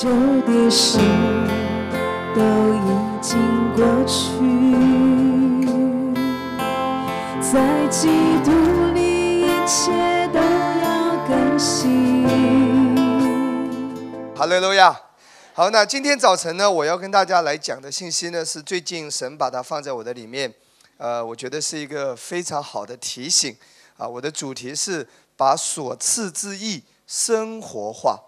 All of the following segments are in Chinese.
旧的事都已经过去，在基督里一切都要更新。哈利路亚。好，那今天早晨呢，我要跟大家来讲的信息呢，是最近神把它放在我的里面，呃，我觉得是一个非常好的提醒啊。我的主题是把所赐之意生活化，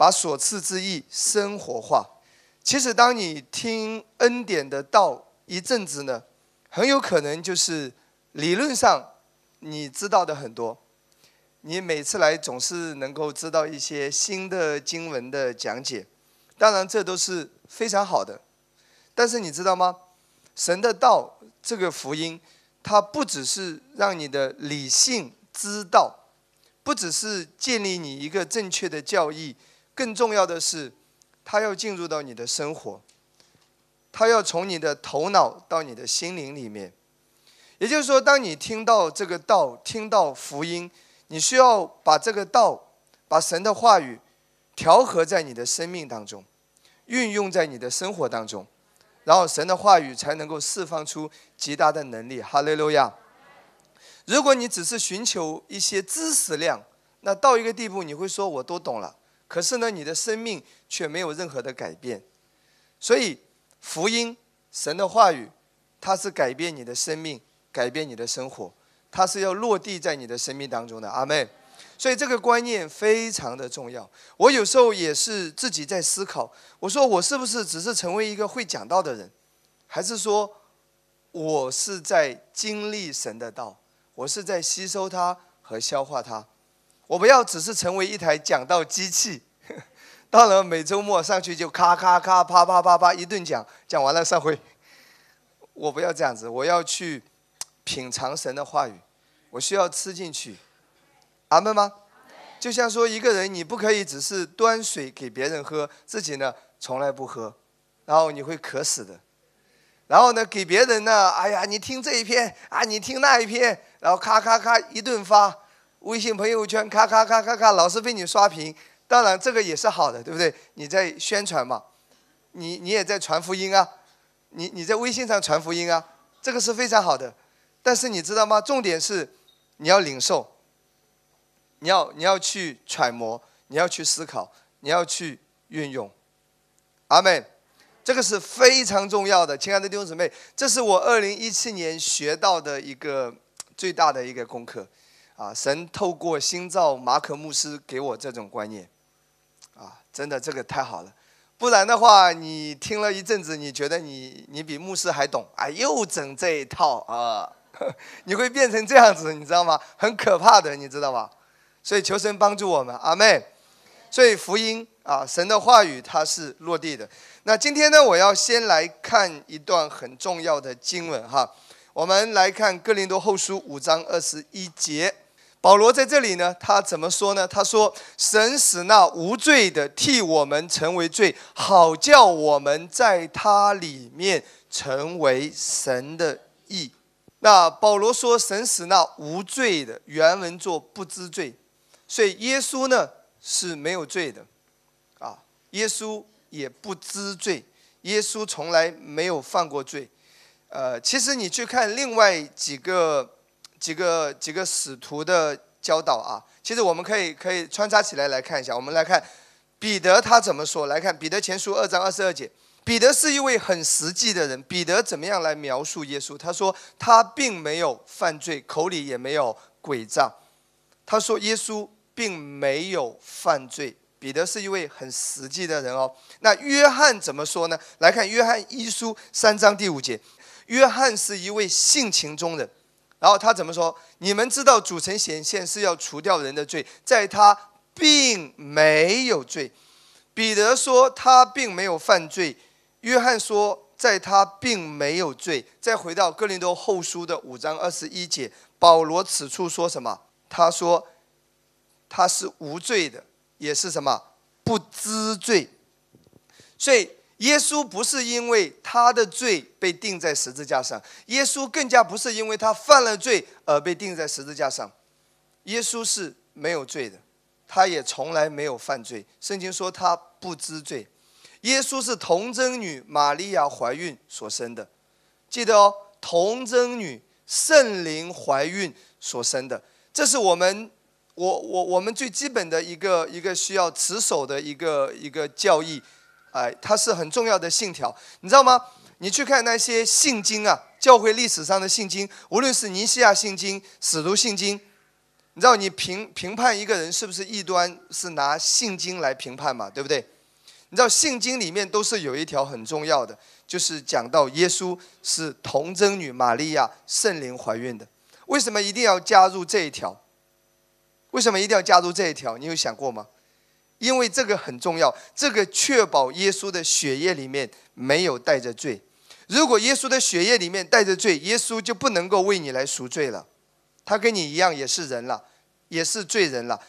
把所赐之意生活化。其实，当你听恩典的道一阵子呢，很有可能就是理论上你知道的很多，你每次来总是能够知道一些新的经文的讲解。当然，这都是非常好的，但是你知道吗？神的道这个福音，它不只是让你的理性知道，不只是建立你一个正确的教义，更重要的是，它要进入到你的生活，它要从你的头脑到你的心灵里面。也就是说，当你听到这个道，听到福音，你需要把这个道，把神的话语调和在你的生命当中。运用在你的生活当中，然后神的话语才能够释放出极大的能力。哈利路亚！如果你只是寻求一些知识量，那到一个地步你会说我都懂了，可是呢，你的生命却没有任何的改变。所以福音、神的话语，它是改变你的生命、改变你的生活，它是要落地在你的生命当中的。阿妹。所以这个观念非常的重要。我有时候也是自己在思考，我说我是不是只是成为一个会讲道的人，还是说我是在经历神的道，我是在吸收它和消化它。我不要只是成为一台讲道机器，到了每周末上去就咔咔咔啪啪啪啪一顿讲，讲完了散会。我不要这样子，我要去品尝神的话语，我需要吃进去。阿门吗？就像说一个人，你不可以只是端水给别人喝，自己呢从来不喝，然后你会渴死的。然后呢，给别人呢，哎呀，你听这一篇啊，你听那一篇，然后咔咔咔一顿发，微信朋友圈咔咔咔咔咔，老是被你刷屏。当然这个也是好的，对不对？你在宣传嘛，你你也在传福音啊，你你在微信上传福音啊，这个是非常好的。但是你知道吗？重点是你要领受。你要你要去揣摩，你要去思考，你要去运用，阿妹，这个是非常重要的，亲爱的弟兄姊妹，这是我二零一七年学到的一个最大的一个功课，啊，神透过新造马可牧师给我这种观念，啊，真的这个太好了，不然的话，你听了一阵子，你觉得你你比牧师还懂，哎，又整这一套啊，你会变成这样子，你知道吗？很可怕的，你知道吧？所以求神帮助我们，阿妹。所以福音啊，神的话语它是落地的。那今天呢，我要先来看一段很重要的经文哈。我们来看哥林多后书五章二十一节，保罗在这里呢，他怎么说呢？他说：“神使那无罪的替我们成为罪，好叫我们在他里面成为神的义。”那保罗说：“神使那无罪的，原文作不知罪。”所以耶稣呢是没有罪的，啊，耶稣也不知罪，耶稣从来没有犯过罪。呃，其实你去看另外几个几个几个使徒的教导啊，其实我们可以可以穿插起来来看一下。我们来看彼得他怎么说？来看彼得前书二章二十二节，彼得是一位很实际的人。彼得怎么样来描述耶稣？他说他并没有犯罪，口里也没有诡诈。他说耶稣。并没有犯罪。彼得是一位很实际的人哦。那约翰怎么说呢？来看约翰一书三章第五节，约翰是一位性情中人。然后他怎么说？你们知道主城显现是要除掉人的罪，在他并没有罪。彼得说他并没有犯罪，约翰说在他并没有罪。再回到哥林多后书的五章二十一节，保罗此处说什么？他说。他是无罪的，也是什么不知罪，所以耶稣不是因为他的罪被钉在十字架上，耶稣更加不是因为他犯了罪而被钉在十字架上，耶稣是没有罪的，他也从来没有犯罪。圣经说他不知罪。耶稣是童贞女玛利亚怀孕所生的，记得哦，童贞女圣灵怀孕所生的，这是我们我我我们最基本的一个一个需要持守的一个一个教义，哎，它是很重要的信条，你知道吗？你去看那些信经啊，教会历史上的信经，无论是尼西亚信经、使徒信经，你知道你评评判一个人是不是异端，是拿信经来评判嘛，对不对？你知道信经里面都是有一条很重要的，就是讲到耶稣是童贞女玛利亚圣灵怀孕的。为什么一定要加入这一条？为什么一定要加入这一条？你有想过吗？因为这个很重要，这个确保耶稣的血液里面没有带着罪。如果耶稣的血液里面带着罪，耶稣就不能够为你来赎罪了。他跟你一样也是人了，也是罪人了。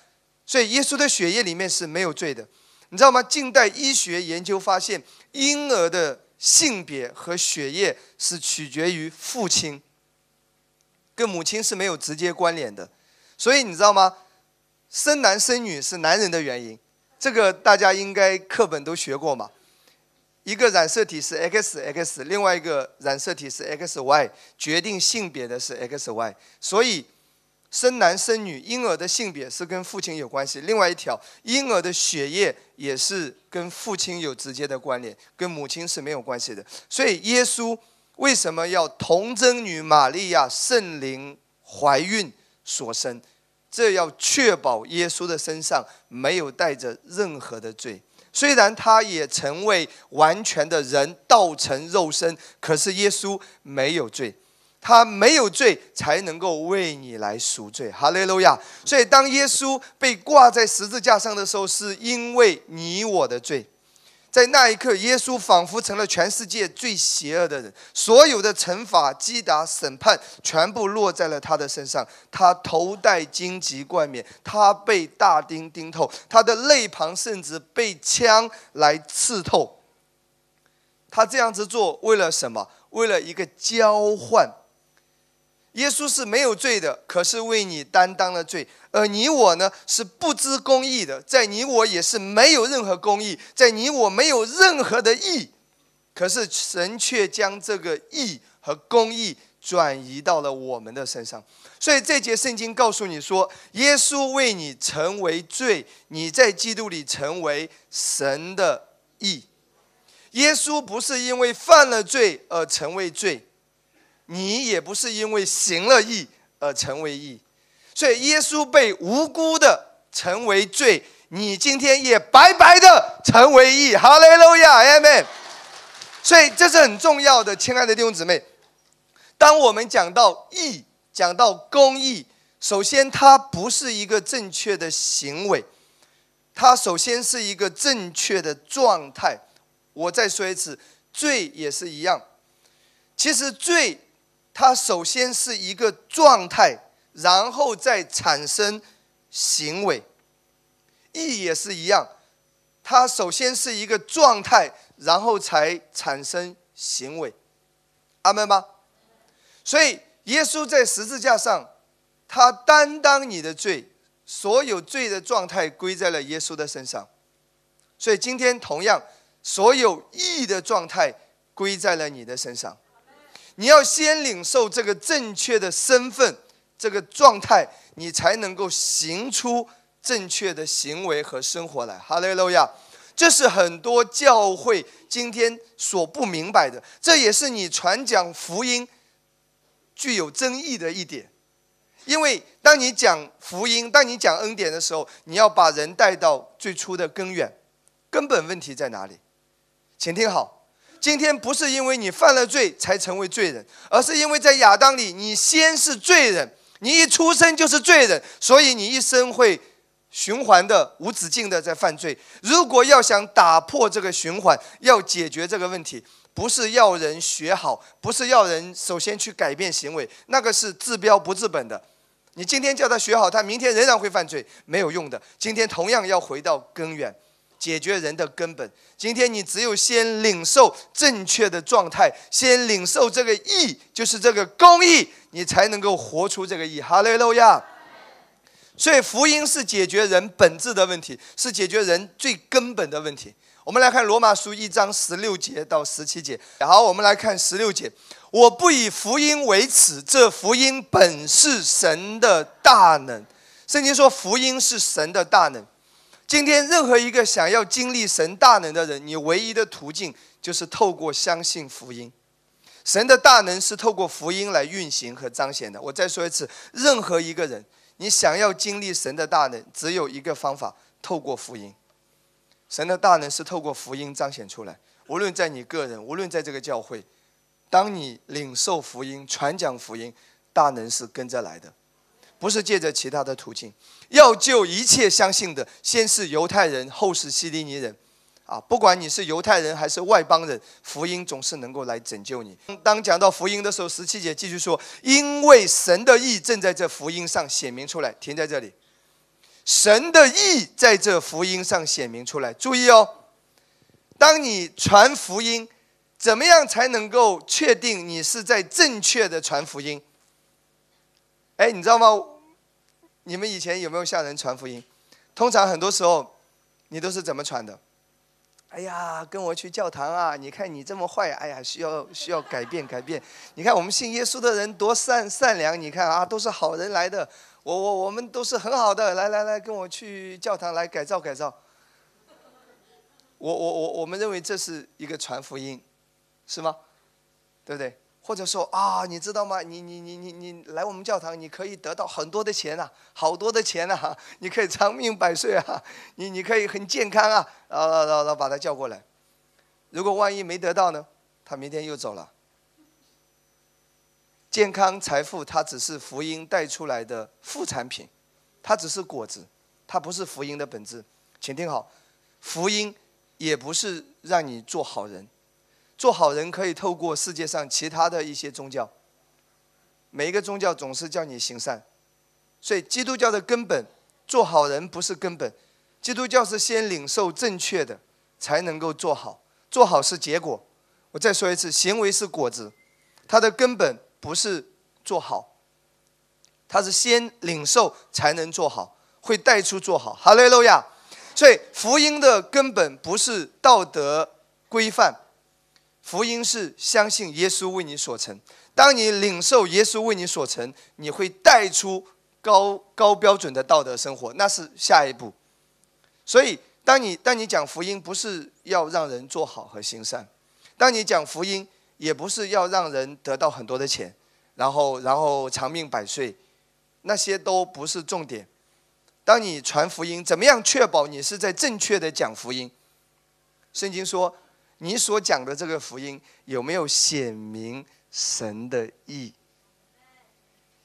所以耶稣的血液里面是没有罪的。你知道吗？近代医学研究发现，婴儿的性别和血液是取决于父亲，跟母亲是没有直接关联的。所以你知道吗？生男生女是男人的原因，这个大家应该课本都学过嘛。一个染色体是 XX，另外一个染色体是 XY，决定性别的是 XY，所以生男生女婴儿的性别是跟父亲有关系。另外一条，婴儿的血液也是跟父亲有直接的关联，跟母亲是没有关系的。所以耶稣为什么要童贞女玛利亚圣灵怀孕所生？这要确保耶稣的身上没有带着任何的罪。虽然他也成为完全的人，道成肉身，可是耶稣没有罪，他没有罪才能够为你来赎罪。哈利路亚！所以当耶稣被挂在十字架上的时候，是因为你我的罪。在那一刻，耶稣仿佛成了全世界最邪恶的人，所有的惩罚、击打、审判，全部落在了他的身上。他头戴荆棘冠冕，他被大钉钉透，他的肋旁甚至被枪来刺透。他这样子做，为了什么？为了一个交换。耶稣是没有罪的，可是为你担当了罪；而你我呢，是不知公义的，在你我也是没有任何公义，在你我没有任何的义，可是神却将这个义和公义转移到了我们的身上。所以这节圣经告诉你说，耶稣为你成为罪，你在基督里成为神的义。耶稣不是因为犯了罪而成为罪。你也不是因为行了义而成为义，所以耶稣被无辜的成为罪，你今天也白白的成为义。哈利路亚，阿门。所以这是很重要的，亲爱的弟兄姊妹。当我们讲到义，讲到公义，首先它不是一个正确的行为，它首先是一个正确的状态。我再说一次，罪也是一样。其实罪。它首先是一个状态，然后再产生行为。义也是一样，它首先是一个状态，然后才产生行为。阿门吗？所以耶稣在十字架上，他担当你的罪，所有罪的状态归在了耶稣的身上。所以今天同样，所有义的状态归在了你的身上。你要先领受这个正确的身份，这个状态，你才能够行出正确的行为和生活来。哈利路亚！这是很多教会今天所不明白的，这也是你传讲福音具有争议的一点。因为当你讲福音，当你讲恩典的时候，你要把人带到最初的根源，根本问题在哪里？请听好。今天不是因为你犯了罪才成为罪人，而是因为在亚当里你先是罪人，你一出生就是罪人，所以你一生会循环的无止境的在犯罪。如果要想打破这个循环，要解决这个问题，不是要人学好，不是要人首先去改变行为，那个是治标不治本的。你今天叫他学好，他明天仍然会犯罪，没有用的。今天同样要回到根源。解决人的根本。今天你只有先领受正确的状态，先领受这个义，就是这个公义，你才能够活出这个义。哈利路亚。所以福音是解决人本质的问题，是解决人最根本的问题。我们来看罗马书一章十六节到十七节。好，我们来看十六节：我不以福音为耻，这福音本是神的大能。圣经说福音是神的大能。今天任何一个想要经历神大能的人，你唯一的途径就是透过相信福音。神的大能是透过福音来运行和彰显的。我再说一次，任何一个人。你想要经历神的大能，只有一个方法：透过福音。神的大能是透过福音彰显出来。无论在你个人，无论在这个教会，当你领受福音、传讲福音，大能是跟着来的，不是借着其他的途径。要救一切相信的，先是犹太人，后是希利尼人。啊，不管你是犹太人还是外邦人，福音总是能够来拯救你。当讲到福音的时候，十七节继续说：“因为神的意正在这福音上显明出来。”停在这里，神的意在这福音上显明出来。注意哦，当你传福音，怎么样才能够确定你是在正确的传福音？哎，你知道吗？你们以前有没有向人传福音？通常很多时候，你都是怎么传的？哎呀，跟我去教堂啊！你看你这么坏，哎呀，需要需要改变改变。你看我们信耶稣的人多善善良，你看啊，都是好人来的。我我我们都是很好的，来来来，跟我去教堂来改造改造。我我我我们认为这是一个传福音，是吗？对不对？或者说啊，你知道吗？你你你你你来我们教堂，你可以得到很多的钱呐，好多的钱呐，你可以长命百岁啊，你你可以很健康啊，然后然后然后把他叫过来。如果万一没得到呢？他明天又走了。健康财富，它只是福音带出来的副产品，它只是果子，它不是福音的本质。请听好，福音也不是让你做好人。做好人可以透过世界上其他的一些宗教，每一个宗教总是叫你行善，所以基督教的根本，做好人不是根本，基督教是先领受正确的，才能够做好，做好是结果。我再说一次，行为是果子，它的根本不是做好，它是先领受才能做好，会带出做好。哈利路亚！所以福音的根本不是道德规范。福音是相信耶稣为你所成。当你领受耶稣为你所成，你会带出高高标准的道德生活，那是下一步。所以，当你当你讲福音，不是要让人做好和行善；当你讲福音，也不是要让人得到很多的钱，然后然后长命百岁，那些都不是重点。当你传福音，怎么样确保你是在正确的讲福音？圣经说。你所讲的这个福音有没有显明神的意？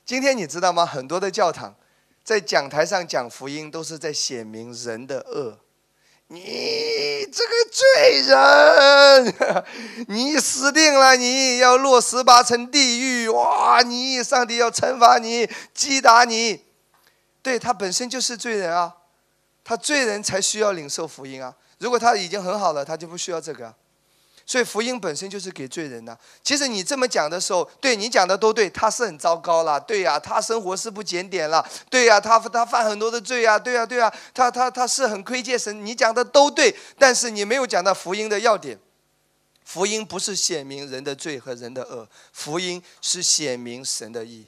今天你知道吗？很多的教堂在讲台上讲福音，都是在显明人的恶。你这个罪人，你死定了！你要落十八层地狱！哇！你上帝要惩罚你，击打你。对他本身就是罪人啊，他罪人才需要领受福音啊。如果他已经很好了，他就不需要这个。所以福音本身就是给罪人的。其实你这么讲的时候，对你讲的都对，他是很糟糕了，对呀，他生活是不检点了，对呀，他他犯很多的罪呀，对呀，对呀，他他他是很亏欠神，你讲的都对，但是你没有讲到福音的要点。福音不是显明人的罪和人的恶，福音是显明神的义。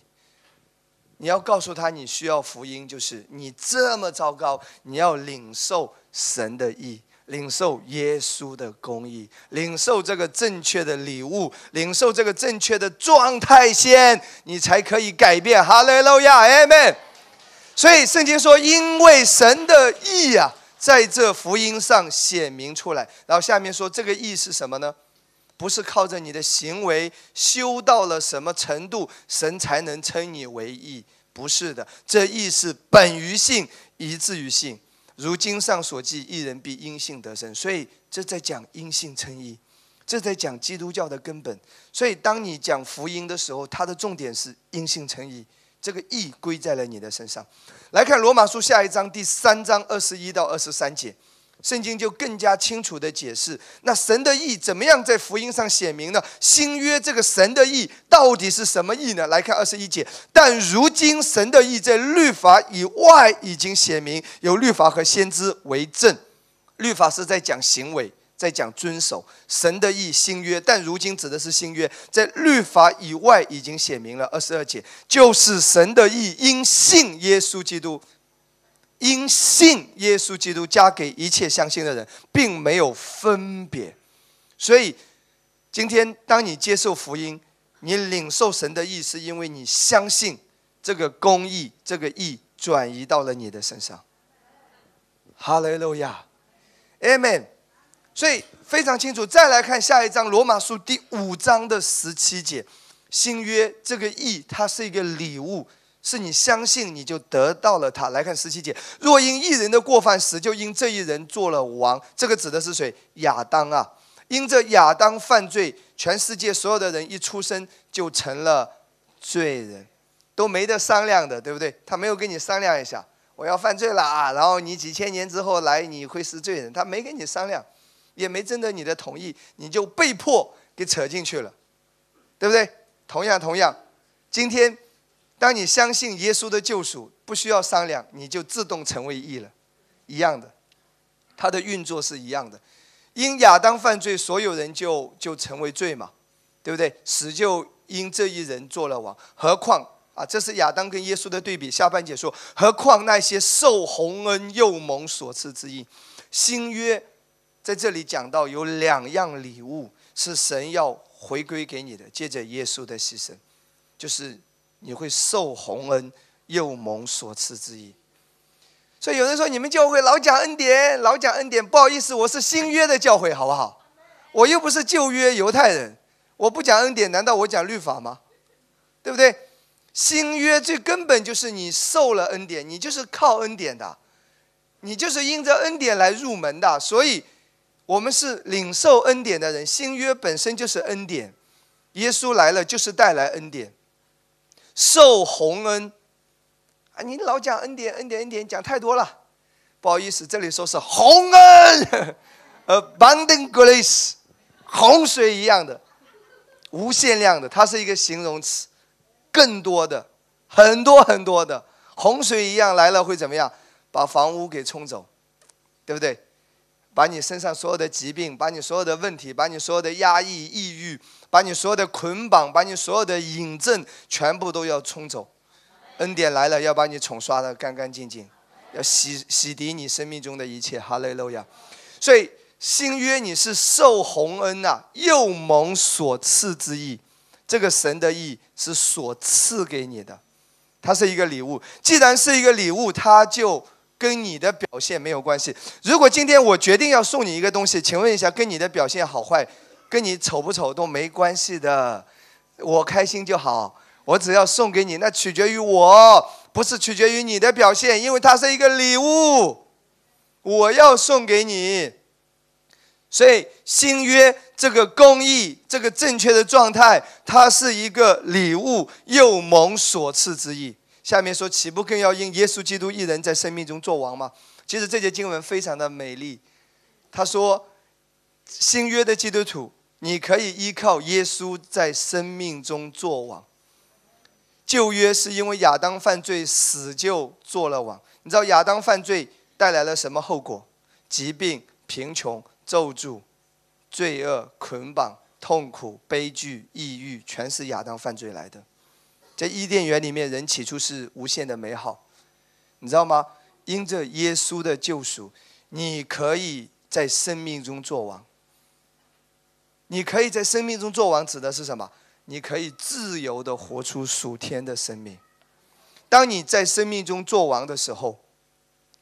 你要告诉他，你需要福音，就是你这么糟糕，你要领受神的义。领受耶稣的公义，领受这个正确的礼物，领受这个正确的状态先，你才可以改变。哈利路亚，阿门。所以圣经说，因为神的义啊，在这福音上显明出来。然后下面说，这个义是什么呢？不是靠着你的行为修到了什么程度，神才能称你为义。不是的，这义是本于信，以至于信。如经上所记，一人必因信得生。所以这在讲因信称义，这在讲基督教的根本。所以当你讲福音的时候，它的重点是因信称义，这个义归在了你的身上。来看罗马书下一章第三章二十一到二十三节，圣经就更加清楚的解释，那神的意怎么样在福音上显明呢？新约这个神的意到底是什么意呢？来看二十一节，但如今神的意在律法以外已经显明，有律法和先知为证。律法是在讲行为，在讲遵守神的意。新约，但如今指的是新约，在律法以外已经显明了。二十二节就是神的意，因信耶稣基督。因信耶稣基督加给一切相信的人，并没有分别。所以，今天当你接受福音，你领受神的意，是因为你相信这个公义，这个义转移到了你的身上。哈利路亚，Amen。所以非常清楚。再来看下一章，罗马书第五章的十七节，新约这个义，它是一个礼物。是你相信，你就得到了他。来看十七节，若因一人的过犯死，就因这一人做了王。这个指的是谁？亚当啊！因着亚当犯罪，全世界所有的人一出生就成了罪人，都没得商量的，对不对？他没有跟你商量一下，我要犯罪了啊！然后你几千年之后来，你会是罪人。他没跟你商量，也没征得你的同意，你就被迫给扯进去了，对不对？同样，同样，今天。当你相信耶稣的救赎，不需要商量，你就自动成为义了，一样的，它的运作是一样的。因亚当犯罪，所有人就就成为罪嘛，对不对？死就因这一人做了王。何况啊，这是亚当跟耶稣的对比。下半节说，何况那些受洪恩又蒙所赐之义，新约在这里讲到有两样礼物是神要回归给你的，借着耶稣的牺牲，就是。你会受洪恩，又蒙所赐之意。所以有人说你们教会老讲恩典，老讲恩典，不好意思，我是新约的教会，好不好？我又不是旧约犹太人，我不讲恩典，难道我讲律法吗？对不对？新约最根本就是你受了恩典，你就是靠恩典的，你就是因着恩典来入门的。所以，我们是领受恩典的人。新约本身就是恩典，耶稣来了就是带来恩典。受洪恩啊！你老讲恩典，恩典，恩典，讲太多了，不好意思，这里说是洪恩，abundant grace，洪水一样的，无限量的，它是一个形容词，更多的，很多很多的，洪水一样来了会怎么样？把房屋给冲走，对不对？把你身上所有的疾病，把你所有的问题，把你所有的压抑、抑郁，把你所有的捆绑，把你所有的引证，全部都要冲走。恩典来了，要把你冲刷的干干净净，要洗洗涤你生命中的一切。哈利路亚！所以新约你是受洪恩呐，又蒙所赐之意。这个神的意是所赐给你的，它是一个礼物。既然是一个礼物，它就。跟你的表现没有关系。如果今天我决定要送你一个东西，请问一下，跟你的表现好坏，跟你丑不丑都没关系的。我开心就好，我只要送给你，那取决于我，不是取决于你的表现，因为它是一个礼物，我要送给你。所以新约这个公义，这个正确的状态，它是一个礼物，又蒙所赐之意。下面说，岂不更要因耶稣基督一人在生命中做王吗？其实这节经文非常的美丽。他说，新约的基督徒，你可以依靠耶稣在生命中做王。旧约是因为亚当犯罪死就做了王。你知道亚当犯罪带来了什么后果？疾病、贫穷、咒诅、罪恶、捆绑、痛苦、悲剧、抑郁，全是亚当犯罪来的。在伊甸园里面，人起初是无限的美好，你知道吗？因着耶稣的救赎，你可以在生命中做王。你可以在生命中做王，指的是什么？你可以自由的活出属天的生命。当你在生命中做王的时候。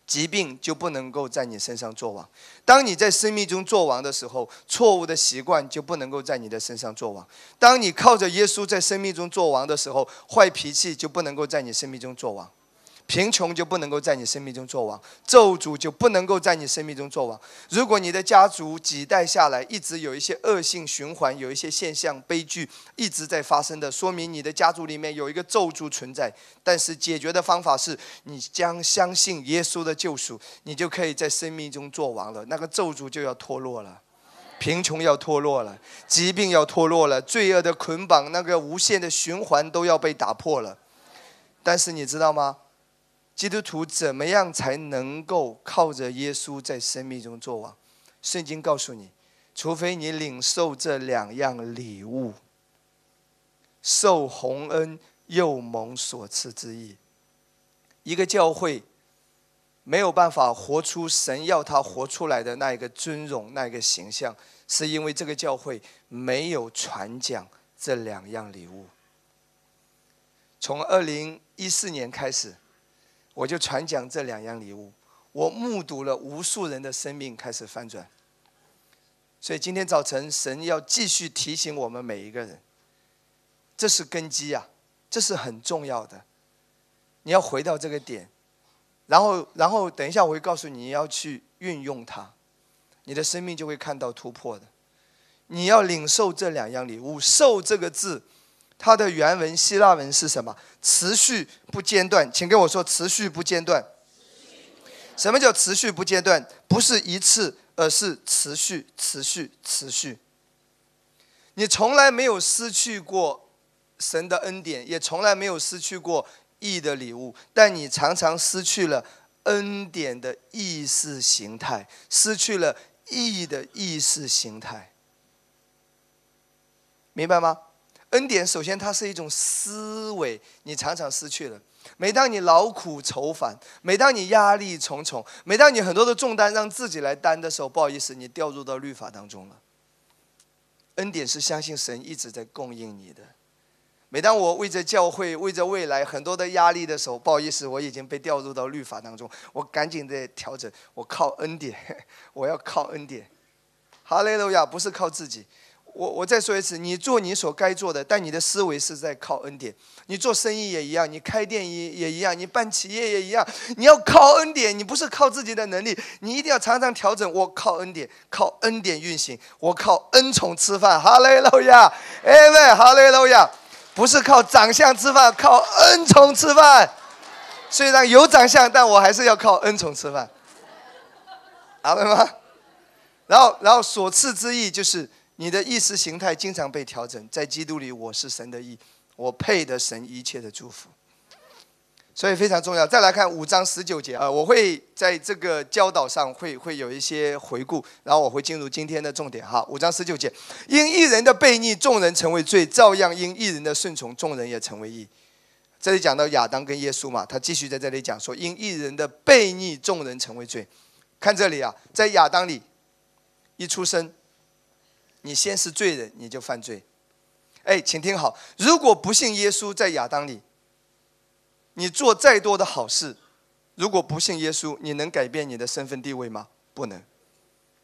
疾病就不能够在你身上做王。当你在生命中做王的时候，错误的习惯就不能够在你的身上做王。当你靠着耶稣在生命中做王的时候，坏脾气就不能够在你生命中做王。贫穷就不能够在你生命中作王，咒诅就不能够在你生命中作王。如果你的家族几代下来一直有一些恶性循环，有一些现象悲剧一直在发生的，说明你的家族里面有一个咒诅存在。但是解决的方法是你将相信耶稣的救赎，你就可以在生命中作王了，那个咒诅就要脱落了。贫穷要脱落了，疾病要脱落了，罪恶的捆绑，那个无限的循环都要被打破了。但是你知道吗？基督徒怎么样才能够靠着耶稣在生命中作王？圣经告诉你，除非你领受这两样礼物，受洪恩又蒙所赐之意。一个教会。没有办法活出神要他活出来的那一个尊荣、那一个形象，是因为这个教会没有传讲这两样礼物。从二零一四年开始，我就传讲这两样礼物，我目睹了无数人的生命开始翻转。所以今天早晨，神要继续提醒我们每一个人，这是根基啊，这是很重要的。你要回到这个点。然后，然后等一下我会告诉你要去运用它，你的生命就会看到突破的。你要领受这两样礼物，受这个字，它的原文希腊文是什么？持续不间断，请跟我说持续不间断。什么叫持续不间断？不是一次，而是持续、持续、持续。你从来没有失去过神的恩典，也从来没有失去过。义的礼物，但你常常失去了恩典的意识形态，失去了义的意识形态，明白吗？恩典首先它是一种思维，你常常失去了。每当你劳苦愁烦，每当你压力重重，每当你很多的重担让自己来担的时候，不好意思，你掉入到律法当中了。恩典是相信神一直在供应你的。每当我为着教会、为着未来很多的压力的时候，不好意思，我已经被调入到律法当中，我赶紧在调整。我靠恩典，我要靠恩典。哈利路亚，不是靠自己。我我再说一次，你做你所该做的，但你的思维是在靠恩典。你做生意也一样，你开店也也一样，你办企业也一样，你要靠恩典，你不是靠自己的能力。你一定要常常调整。我靠恩典，靠恩典运行，我靠恩宠吃饭。哈利路亚，哎喂。哈利路亚。不是靠长相吃饭，靠恩宠吃饭。虽然有长相，但我还是要靠恩宠吃饭。阿门吗？然后，然后所赐之意就是你的意识形态经常被调整。在基督里，我是神的意，我配得神一切的祝福。所以非常重要。再来看五章十九节啊，我会在这个教导上会会有一些回顾，然后我会进入今天的重点哈。五章十九节，因一人的悖逆，众人成为罪；照样因一人的顺从，众人也成为义。这里讲到亚当跟耶稣嘛，他继续在这里讲说，因一人的悖逆，众人成为罪。看这里啊，在亚当里一出生，你先是罪人，你就犯罪。哎，请听好，如果不信耶稣，在亚当里。你做再多的好事，如果不信耶稣，你能改变你的身份地位吗？不能，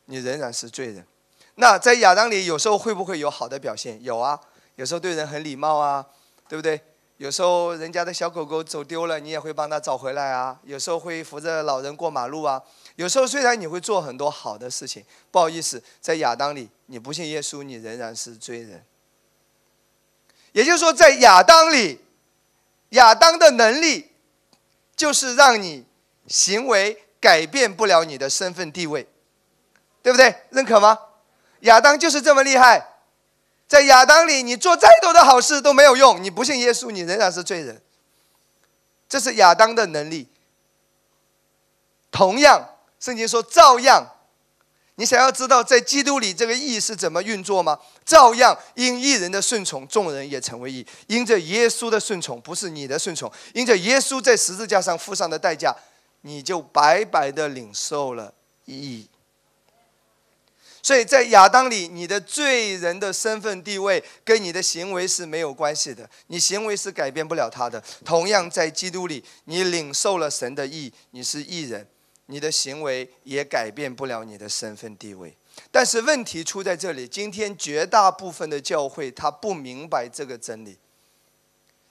你仍然是罪人。那在亚当里，有时候会不会有好的表现？有啊，有时候对人很礼貌啊，对不对？有时候人家的小狗狗走丢了，你也会帮他找回来啊。有时候会扶着老人过马路啊。有时候虽然你会做很多好的事情，不好意思，在亚当里，你不信耶稣，你仍然是罪人。也就是说，在亚当里。亚当的能力，就是让你行为改变不了你的身份地位，对不对？认可吗？亚当就是这么厉害，在亚当里，你做再多的好事都没有用。你不信耶稣，你仍然是罪人。这是亚当的能力。同样，圣经说，照样。你想要知道在基督里这个义是怎么运作吗？照样因一人的顺从，众人也成为义。因着耶稣的顺从，不是你的顺从，因着耶稣在十字架上付上的代价，你就白白的领受了义。所以在亚当里，你的罪人的身份地位跟你的行为是没有关系的，你行为是改变不了他的。同样在基督里，你领受了神的义，你是义人。你的行为也改变不了你的身份地位，但是问题出在这里。今天绝大部分的教会他不明白这个真理，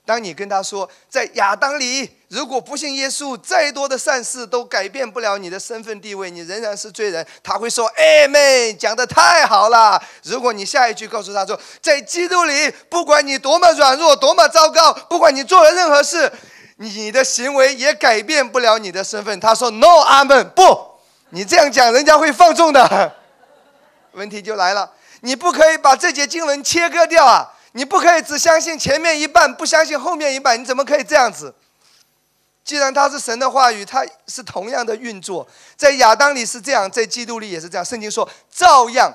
当你跟他说，在亚当里，如果不信耶稣，再多的善事都改变不了你的身份地位，你仍然是罪人。他会说：“哎妹，讲的太好了。”如果你下一句告诉他说，在基督里，不管你多么软弱，多么糟糕，不管你做了任何事，你的行为也改变不了你的身份。他说：“No，阿门。”不，你这样讲，人家会放纵的。问题就来了，你不可以把这节经文切割掉啊。你不可以只相信前面一半，不相信后面一半，你怎么可以这样子？既然它是神的话语，它是同样的运作，在亚当里是这样，在基督里也是这样。圣经说，照样，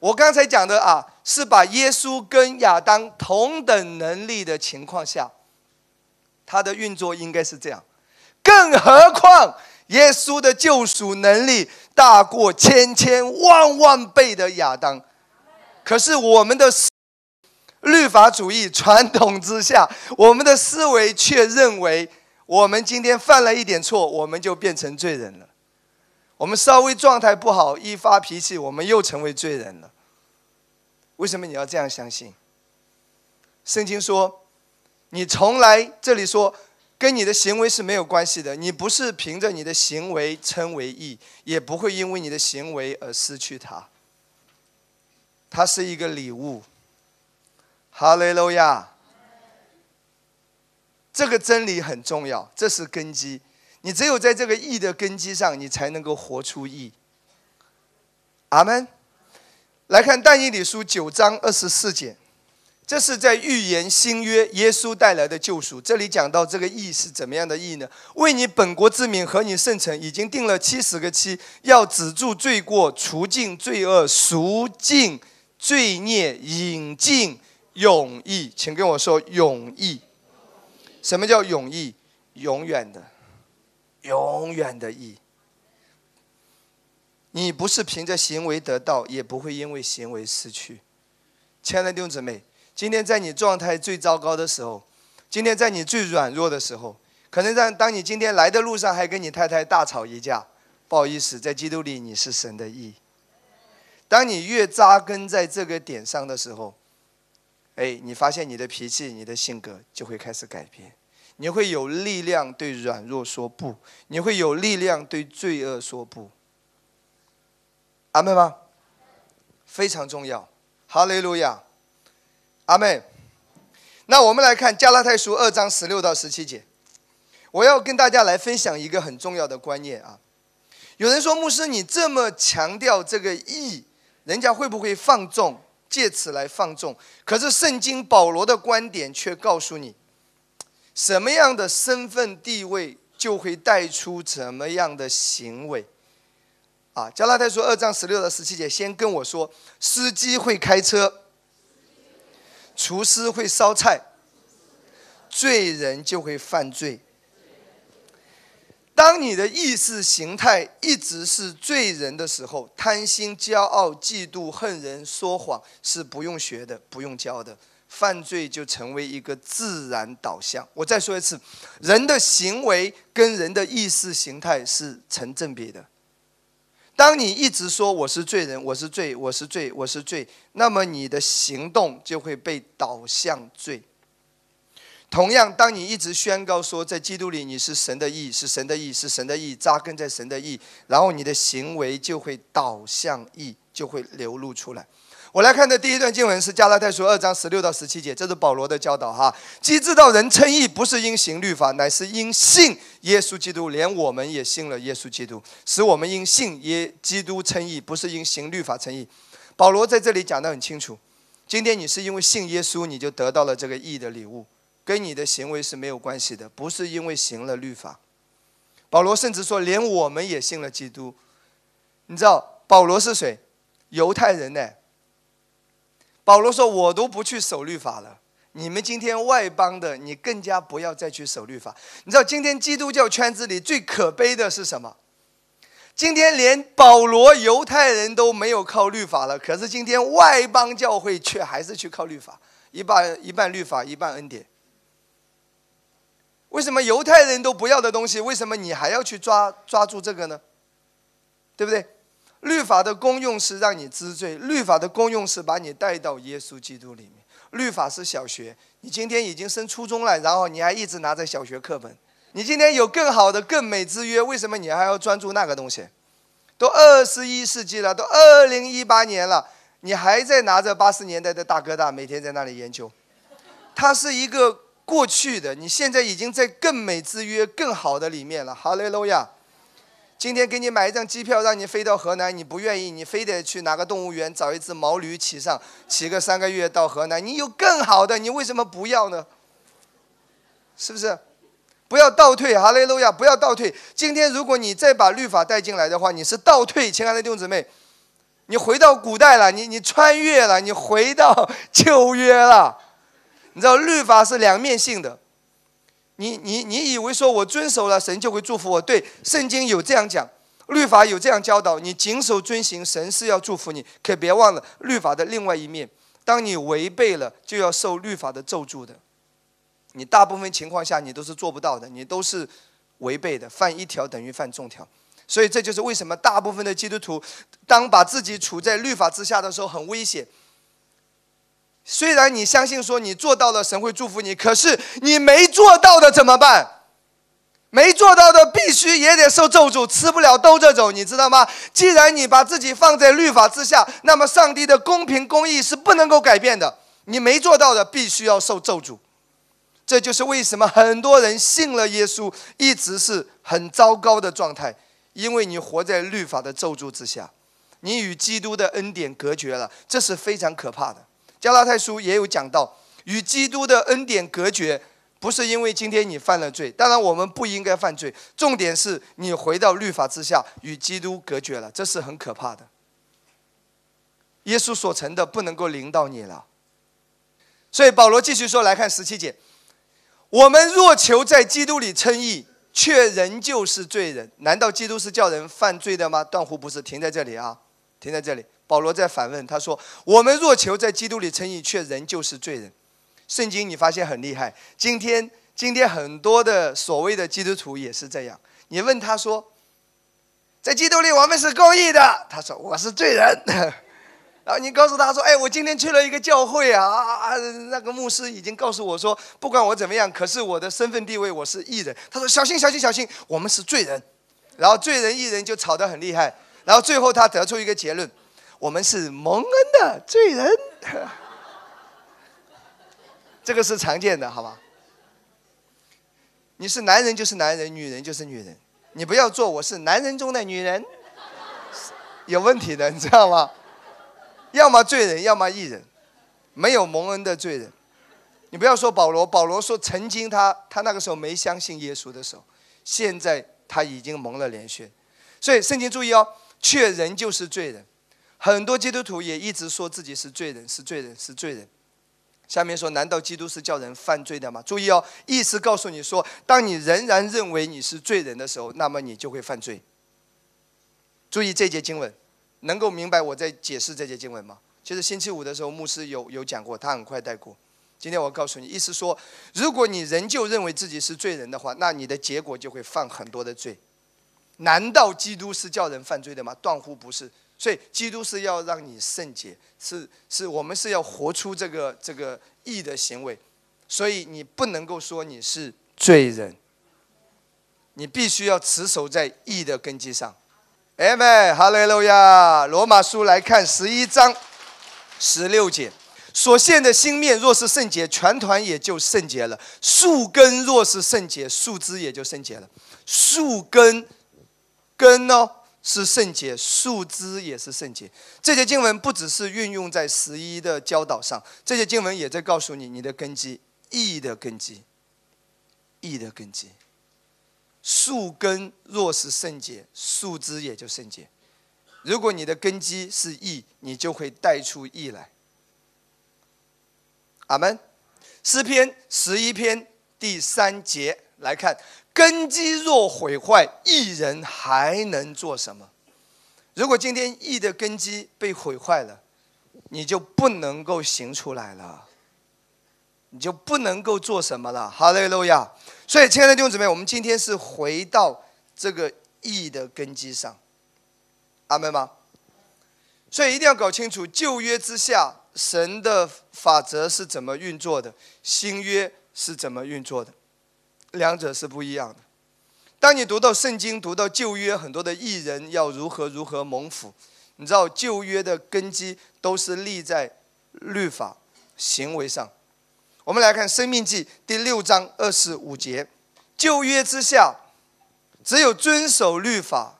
我刚才讲的啊，是把耶稣跟亚当同等能力的情况下，它的运作应该是这样。更何况，耶稣的救赎能力大过千千万万倍的亚当。可是我们的。律法主义传统之下，我们的思维却认为，我们今天犯了一点错，我们就变成罪人了。我们稍微状态不好，一发脾气，我们又成为罪人了。为什么你要这样相信？圣经说，你从来这里说，跟你的行为是没有关系的。你不是凭着你的行为称为义，也不会因为你的行为而失去它。它是一个礼物。哈利路亚！这个真理很重要，这是根基。你只有在这个义的根基上，你才能够活出义。阿门。来看但以理书九章二十四节，这是在预言新约耶稣带来的救赎。这里讲到这个义是怎么样的义呢？为你本国之名和你圣城已经定了七十个期，要止住罪过，除尽罪恶，赎尽罪孽，引进。永义，请跟我说永义。什么叫永义？永远的，永远的义。你不是凭着行为得到，也不会因为行为失去。亲爱的弟兄姊妹，今天在你状态最糟糕的时候，今天在你最软弱的时候，可能在当你今天来的路上还跟你太太大吵一架，不好意思，在基督里你是神的义。当你越扎根在这个点上的时候，哎，你发现你的脾气、你的性格就会开始改变，你会有力量对软弱说不，你会有力量对罪恶说不。阿门吗？非常重要。哈利路亚，阿门。那我们来看加拉太书二章十六到十七节，我要跟大家来分享一个很重要的观念啊。有人说，牧师，你这么强调这个义，人家会不会放纵？借此来放纵，可是圣经保罗的观点却告诉你，什么样的身份地位就会带出怎么样的行为。啊，加拉太书二章十六到十七节，先跟我说，司机会开车，厨师会烧菜，罪人就会犯罪。当你的意识形态一直是罪人的时候，贪心、骄傲、嫉妒、恨人、说谎是不用学的、不用教的，犯罪就成为一个自然导向。我再说一次，人的行为跟人的意识形态是成正比的。当你一直说我是罪人，我是罪，我是罪，我是罪，那么你的行动就会被导向罪。同样，当你一直宣告说在基督里你是神的意，是神的意，是神的意，扎根在神的意，然后你的行为就会导向意，就会流露出来。我来看的第一段经文是加拉太书二章十六到十七节，这是保罗的教导哈。既知道人称义不是因行律法，乃是因信耶稣基督，连我们也信了耶稣基督，使我们因信耶基督称义，不是因行律法称义。保罗在这里讲得很清楚，今天你是因为信耶稣，你就得到了这个义的礼物。跟你的行为是没有关系的，不是因为行了律法。保罗甚至说，连我们也信了基督。你知道保罗是谁？犹太人呢？保罗说：“我都不去守律法了，你们今天外邦的，你更加不要再去守律法。”你知道今天基督教圈子里最可悲的是什么？今天连保罗犹太人都没有靠律法了，可是今天外邦教会却还是去靠律法，一半一半律法，一半恩典。为什么犹太人都不要的东西，为什么你还要去抓抓住这个呢？对不对？律法的功用是让你知罪，律法的功用是把你带到耶稣基督里面。律法是小学，你今天已经升初中了，然后你还一直拿着小学课本。你今天有更好的、更美之约，为什么你还要专注那个东西？都二十一世纪了，都二零一八年了，你还在拿着八十年代的大哥大，每天在那里研究。它是一个过去的，你现在已经在更美之约、更好的里面了。哈利路亚！今天给你买一张机票，让你飞到河南，你不愿意，你非得去哪个动物园找一只毛驴骑上，骑个三个月到河南。你有更好的，你为什么不要呢？是不是？不要倒退，哈利路亚！不要倒退。今天如果你再把律法带进来的话，你是倒退。亲爱的弟兄姊妹，你回到古代了，你你穿越了，你回到旧约了。你知道律法是两面性的。你你你以为说我遵守了，神就会祝福我？对，圣经有这样讲，律法有这样教导。你谨守遵行，神是要祝福你。可别忘了律法的另外一面，当你违背了，就要受律法的咒诅的。你大部分情况下你都是做不到的，你都是违背的，犯一条等于犯众条，所以这就是为什么大部分的基督徒当把自己处在律法之下的时候很危险。虽然你相信说你做到了神会祝福你，可是你没做到的怎么办？没做到的必须也得受咒诅，吃不了兜着走，你知道吗？既然你把自己放在律法之下，那么上帝的公平公义是不能够改变的。你没做到的，必须要受咒诅。这就是为什么很多人信了耶稣，一直是很糟糕的状态，因为你活在律法的咒诅之下，你与基督的恩典隔绝了，这是非常可怕的。加拉太书也有讲到，与基督的恩典隔绝，不是因为今天你犯了罪，当然我们不应该犯罪，重点是你回到律法之下，与基督隔绝了，这是很可怕的。耶稣所成的不能够临到你了，所以保罗继续说，来看十七节。我们若求在基督里称义，却仍旧是罪人。难道基督是叫人犯罪的吗？断乎不是。停在这里啊，停在这里。保罗在反问，他说：“我们若求在基督里称义，却仍旧是罪人。”圣经你发现很厉害。今天，今天很多的所谓的基督徒也是这样。你问他说：“在基督里我们是公义的。”他说：“我是罪人。” 然后你告诉他说：“哎，我今天去了一个教会啊啊！那个牧师已经告诉我说，不管我怎么样，可是我的身份地位我是艺人。”他说：“小心，小心，小心，我们是罪人。”然后罪人艺人就吵得很厉害。然后最后他得出一个结论：“我们是蒙恩的罪人。”这个是常见的，好吧？你是男人就是男人，女人就是女人。你不要做我是男人中的女人，有问题的，你知道吗？要么罪人，要么义人，没有蒙恩的罪人。你不要说保罗，保罗说曾经他他那个时候没相信耶稣的时候，现在他已经蒙了连续。所以圣经注意哦，却仍旧是罪人。很多基督徒也一直说自己是罪人，是罪人，是罪人。下面说，难道基督是叫人犯罪的吗？注意哦，意思告诉你说，当你仍然认为你是罪人的时候，那么你就会犯罪。注意这节经文。能够明白我在解释这节经文吗？其实星期五的时候，牧师有有讲过，他很快带过。今天我告诉你，意思说，如果你仍旧认为自己是罪人的话，那你的结果就会犯很多的罪。难道基督是叫人犯罪的吗？断乎不是。所以，基督是要让你圣洁，是是我们是要活出这个这个义的行为。所以，你不能够说你是罪人，你必须要持守在义的根基上。哎妹，哈利路亚！罗马书来看十一章十六节，所现的新面若是圣洁，全团也就圣洁了；树根若是圣洁，树枝也就圣洁了。树根根呢是圣洁，树枝也是圣洁。这些经文不只是运用在十一的教导上，这些经文也在告诉你你的根基，义的根基，义的根基。树根若是圣洁，树枝也就圣洁。如果你的根基是义，你就会带出义来。阿门。诗篇十一篇第三节来看：根基若毁坏，义人还能做什么？如果今天义的根基被毁坏了，你就不能够行出来了，你就不能够做什么了。哈利路亚。所以，亲爱的弟兄姊妹，我们今天是回到这个义的根基上，阿门吗？所以一定要搞清楚，旧约之下神的法则是怎么运作的，新约是怎么运作的，两者是不一样的。当你读到圣经，读到旧约，很多的艺人要如何如何蒙福，你知道旧约的根基都是立在律法行为上。我们来看《生命记》第六章二十五节，旧约之下，只有遵守律法。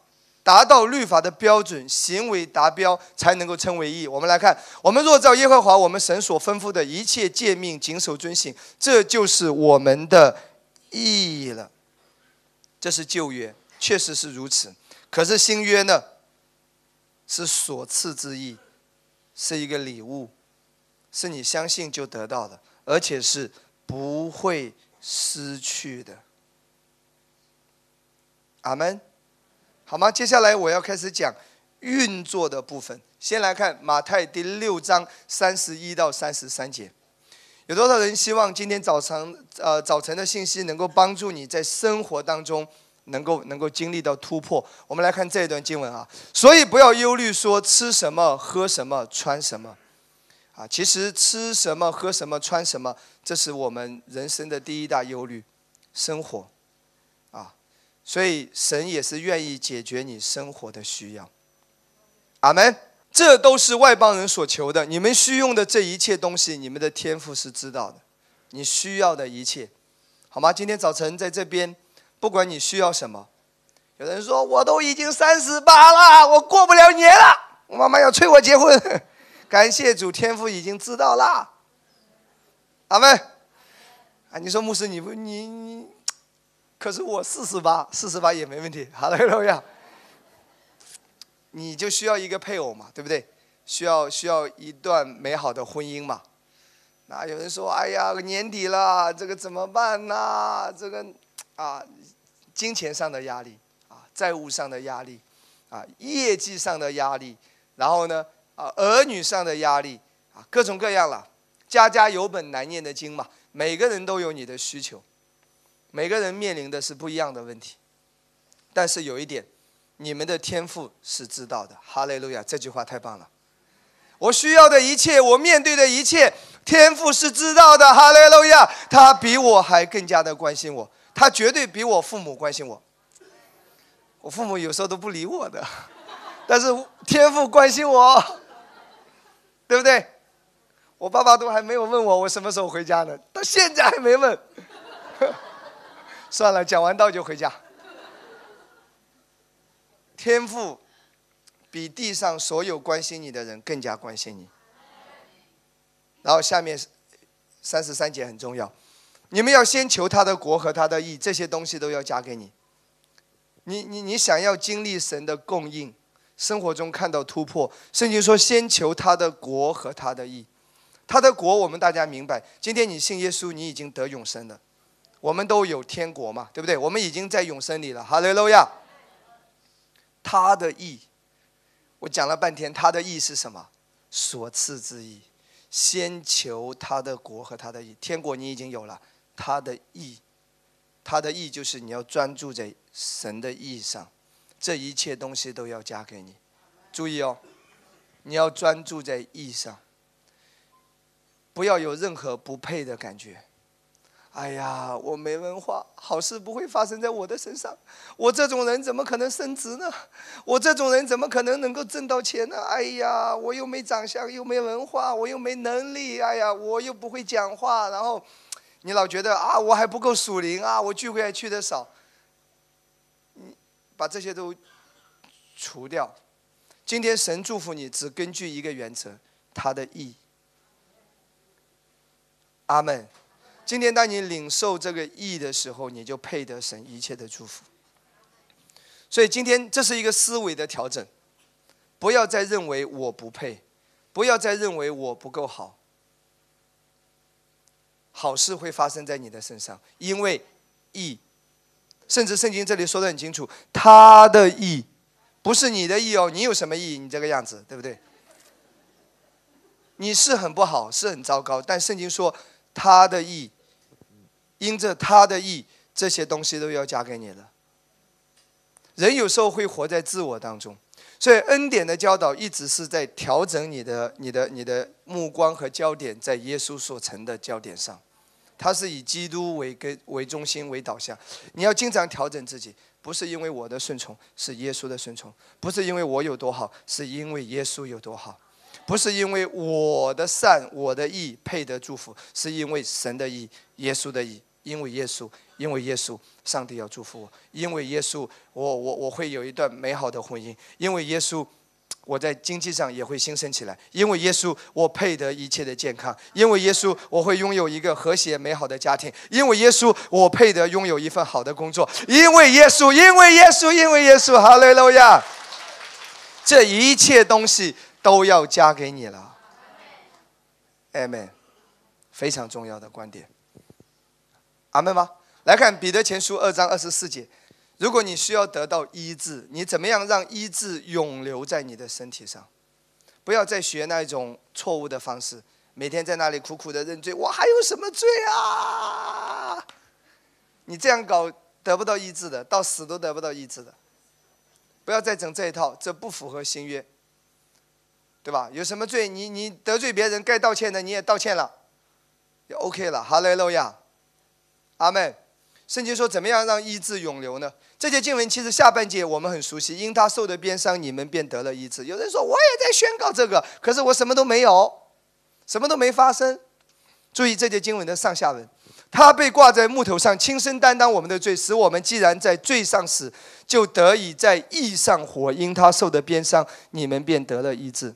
达到律法的标准，行为达标才能够称为义。我们来看，我们若照耶和华我们神所吩咐的一切诫命谨守遵行，这就是我们的意义了。这是旧约，确实是如此。可是新约呢？是所赐之义，是一个礼物，是你相信就得到的，而且是不会失去的。阿门。好吗？接下来我要开始讲运作的部分。先来看马太第六章三十一到三十三节。有多少人希望今天早晨呃早晨的信息能够帮助你在生活当中能够能够经历到突破？我们来看这一段经文啊。所以不要忧虑说吃什么、喝什么、穿什么啊。其实吃什么、喝什么、穿什么，这是我们人生的第一大忧虑，生活啊。所以神也是愿意解决你生活的需要，阿门。这都是外邦人所求的。你们需用的这一切东西，你们的天赋是知道的。你需要的一切，好吗？今天早晨在这边，不管你需要什么，有人说我都已经三十八了，我过不了年了，我妈妈要催我结婚。感谢主，天赋已经知道了，阿门。啊，你说牧师，你不你你。可是我四十八，四十八也没问题。好了，各位，你就需要一个配偶嘛，对不对？需要需要一段美好的婚姻嘛？那有人说：“哎呀，年底了，这个怎么办呢？这个啊，金钱上的压力啊，债务上的压力啊，业绩上的压力，然后呢啊，儿女上的压力啊，各种各样了。家家有本难念的经嘛，每个人都有你的需求。”每个人面临的是不一样的问题，但是有一点，你们的天赋是知道的。哈利路亚，这句话太棒了。我需要的一切，我面对的一切，天赋是知道的。哈利路亚，他比我还更加的关心我，他绝对比我父母关心我。我父母有时候都不理我的，但是天赋关心我，对不对？我爸爸都还没有问我我什么时候回家呢，到现在还没问。算了，讲完道就回家。天赋比地上所有关心你的人更加关心你。然后下面三十三节很重要，你们要先求他的国和他的义，这些东西都要加给你。你你你想要经历神的供应，生活中看到突破，圣经说先求他的国和他的义。他的国我们大家明白，今天你信耶稣，你已经得永生了。我们都有天国嘛，对不对？我们已经在永生里了。哈利路亚。他的意，我讲了半天，他的意是什么？所赐之意，先求他的国和他的意。天国你已经有了，他的意，他的意就是你要专注在神的意上，这一切东西都要加给你。注意哦，你要专注在意上，不要有任何不配的感觉。哎呀，我没文化，好事不会发生在我的身上。我这种人怎么可能升职呢？我这种人怎么可能能够挣到钱呢？哎呀，我又没长相，又没文化，我又没能力。哎呀，我又不会讲话。然后，你老觉得啊，我还不够属灵啊，我聚会还去的少。你把这些都除掉。今天神祝福你，只根据一个原则，他的意义。阿门。今天当你领受这个义的时候，你就配得神一切的祝福。所以今天这是一个思维的调整，不要再认为我不配，不要再认为我不够好。好事会发生在你的身上，因为义，甚至圣经这里说的很清楚，他的义不是你的义哦。你有什么意？你这个样子，对不对？你是很不好，是很糟糕，但圣经说他的义。因着他的意，这些东西都要加给你了。人有时候会活在自我当中，所以恩典的教导一直是在调整你的、你的、你的目光和焦点在耶稣所成的焦点上，他是以基督为根、为中心、为导向。你要经常调整自己，不是因为我的顺从，是耶稣的顺从；不是因为我有多好，是因为耶稣有多好；不是因为我的善、我的义配得祝福，是因为神的义、耶稣的义。因为耶稣，因为耶稣，上帝要祝福我。因为耶稣，我我我会有一段美好的婚姻。因为耶稣，我在经济上也会兴盛起来。因为耶稣，我配得一切的健康。因为耶稣，我会拥有一个和谐美好的家庭。因为耶稣，我配得拥有一份好的工作。因为耶稣，因为耶稣，因为耶稣，哈利路亚！这一切东西都要加给你了。Amen，非常重要的观点。阿门吗？来看彼得前书二章二十四节，如果你需要得到医治，你怎么样让医治永留在你的身体上？不要再学那一种错误的方式，每天在那里苦苦的认罪，我还有什么罪啊？你这样搞得不到医治的，到死都得不到医治的。不要再整这一套，这不符合新约，对吧？有什么罪，你你得罪别人该道歉的你也道歉了，就 OK 了。哈利路亚。阿妹，圣经说怎么样让医治永留呢？这节经文其实下半节我们很熟悉，因他受的鞭伤，你们便得了医治。有人说我也在宣告这个，可是我什么都没有，什么都没发生。注意这节经文的上下文，他被挂在木头上，亲身担当我们的罪，使我们既然在罪上死，就得以在义上活。因他受的鞭伤，你们便得了医治。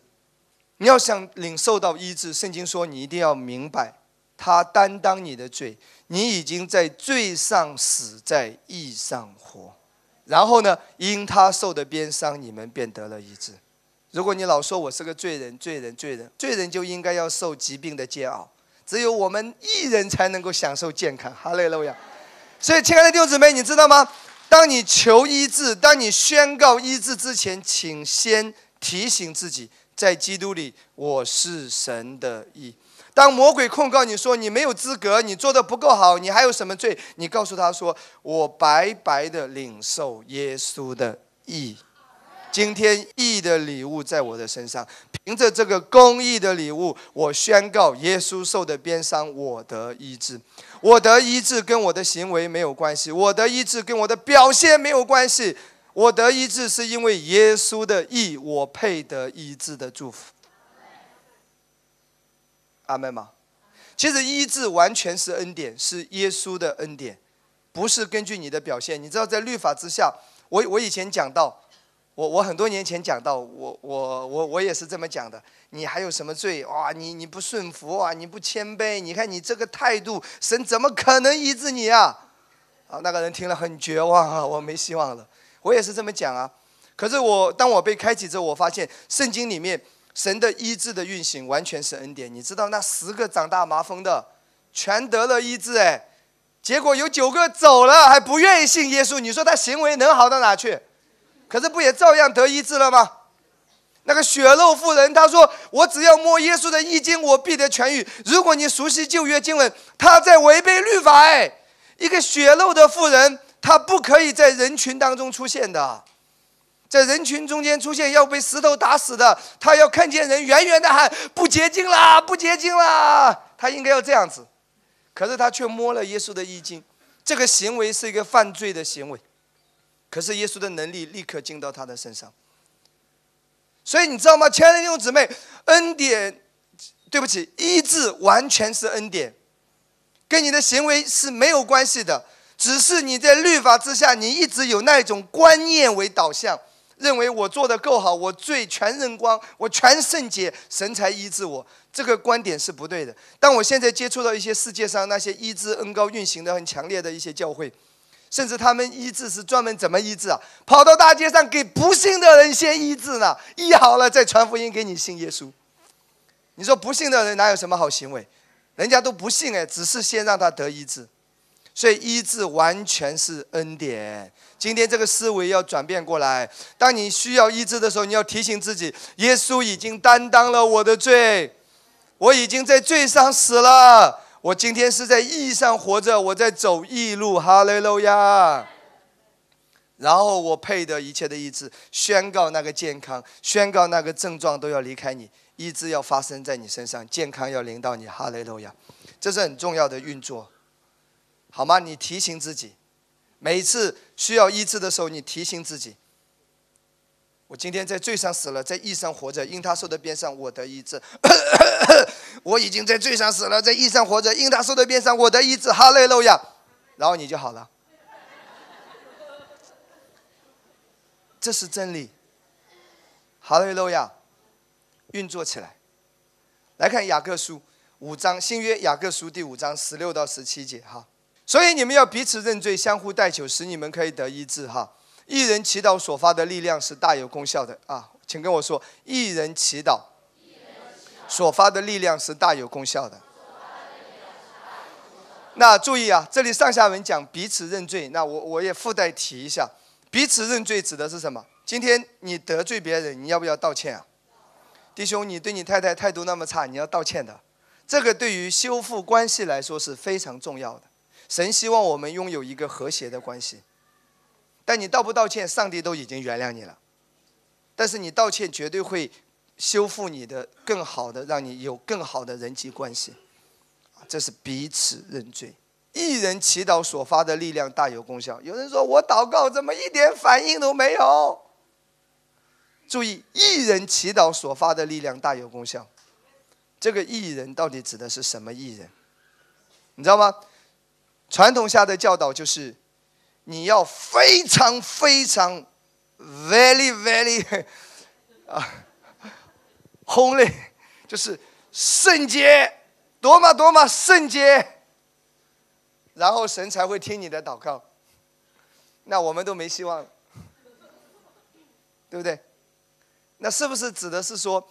你要想领受到医治，圣经说你一定要明白，他担当你的罪。你已经在罪上死，在义上活，然后呢？因他受的鞭伤，你们便得了医治。如果你老说我是个罪人，罪人，罪人，罪人就应该要受疾病的煎熬。只有我们义人才能够享受健康。哈利路亚！所以，亲爱的弟兄姊妹，你知道吗？当你求医治，当你宣告医治之前，请先提醒自己，在基督里，我是神的义。当魔鬼控告你说你没有资格，你做的不够好，你还有什么罪？你告诉他说：“我白白的领受耶稣的义，今天义的礼物在我的身上，凭着这个公义的礼物，我宣告耶稣受的鞭伤，我得医治。我得医治跟我的行为没有关系，我得医治跟我的表现没有关系，我得医治是因为耶稣的义，我配得医治的祝福。”阿门吗？其实医治完全是恩典，是耶稣的恩典，不是根据你的表现。你知道，在律法之下，我我以前讲到，我我很多年前讲到，我我我我也是这么讲的。你还有什么罪？哇，你你不顺服啊，你不谦卑，你看你这个态度，神怎么可能医治你啊？啊，那个人听了很绝望啊，我没希望了。我也是这么讲啊。可是我当我被开启之后，我发现圣经里面。神的医治的运行完全是恩典，你知道那十个长大麻风的，全得了医治哎，结果有九个走了还不愿意信耶稣，你说他行为能好到哪去？可是不也照样得医治了吗？那个血肉妇人，他说我只要摸耶稣的衣襟，我必得痊愈。如果你熟悉旧约经文，他在违背律法哎，一个血肉的妇人，他不可以在人群当中出现的。在人群中间出现要被石头打死的，他要看见人远远的喊不洁净啦，不洁净啦，他应该要这样子，可是他却摸了耶稣的衣襟，这个行为是一个犯罪的行为，可是耶稣的能力立刻进到他的身上，所以你知道吗，亲爱的弟兄姊妹，恩典，对不起，医治完全是恩典，跟你的行为是没有关系的，只是你在律法之下，你一直有那种观念为导向。认为我做的够好，我罪全认光，我全圣洁，神才医治我。这个观点是不对的。当我现在接触到一些世界上那些医治恩高运行的很强烈的一些教会，甚至他们医治是专门怎么医治啊？跑到大街上给不信的人先医治呢，医好了再传福音给你信耶稣。你说不信的人哪有什么好行为？人家都不信哎，只是先让他得医治。所以医治完全是恩典。今天这个思维要转变过来。当你需要医治的时候，你要提醒自己：耶稣已经担当了我的罪，我已经在罪上死了。我今天是在义上活着，我在走义路。哈利路亚。然后我配得一切的医治，宣告那个健康，宣告那个症状都要离开你，医治要发生在你身上，健康要临到你。哈雷路亚，这是很重要的运作，好吗？你提醒自己，每一次需要医治的时候，你提醒自己。我今天在罪上死了，在义上活着，因他受的鞭伤，我得医治。我已经在罪上死了，在义上活着，因他受的鞭伤，我得医治。哈利路亚，然后你就好了。这是真理。哈利路亚，运作起来。来看雅各书五章，新约雅各书第五章十六到十七节哈。所以你们要彼此认罪，相互代求，使你们可以得医治哈。一人祈祷所发的力量是大有功效的啊，请跟我说，一人祈祷所发的力量是大有功效的。那注意啊，这里上下文讲彼此认罪，那我我也附带提一下，彼此认罪指的是什么？今天你得罪别人，你要不要道歉啊？弟兄，你对你太太态度那么差，你要道歉的。这个对于修复关系来说是非常重要的。神希望我们拥有一个和谐的关系。但你道不道歉，上帝都已经原谅你了。但是你道歉绝对会修复你的，更好的让你有更好的人际关系。这是彼此认罪。一人祈祷所发的力量大有功效。有人说我祷告怎么一点反应都没有？注意，一人祈祷所发的力量大有功效。这个艺人到底指的是什么艺人？你知道吗？传统下的教导就是。你要非常非常，very very，啊，holy，就是圣洁，多么多么圣洁，然后神才会听你的祷告。那我们都没希望了，对不对？那是不是指的是说，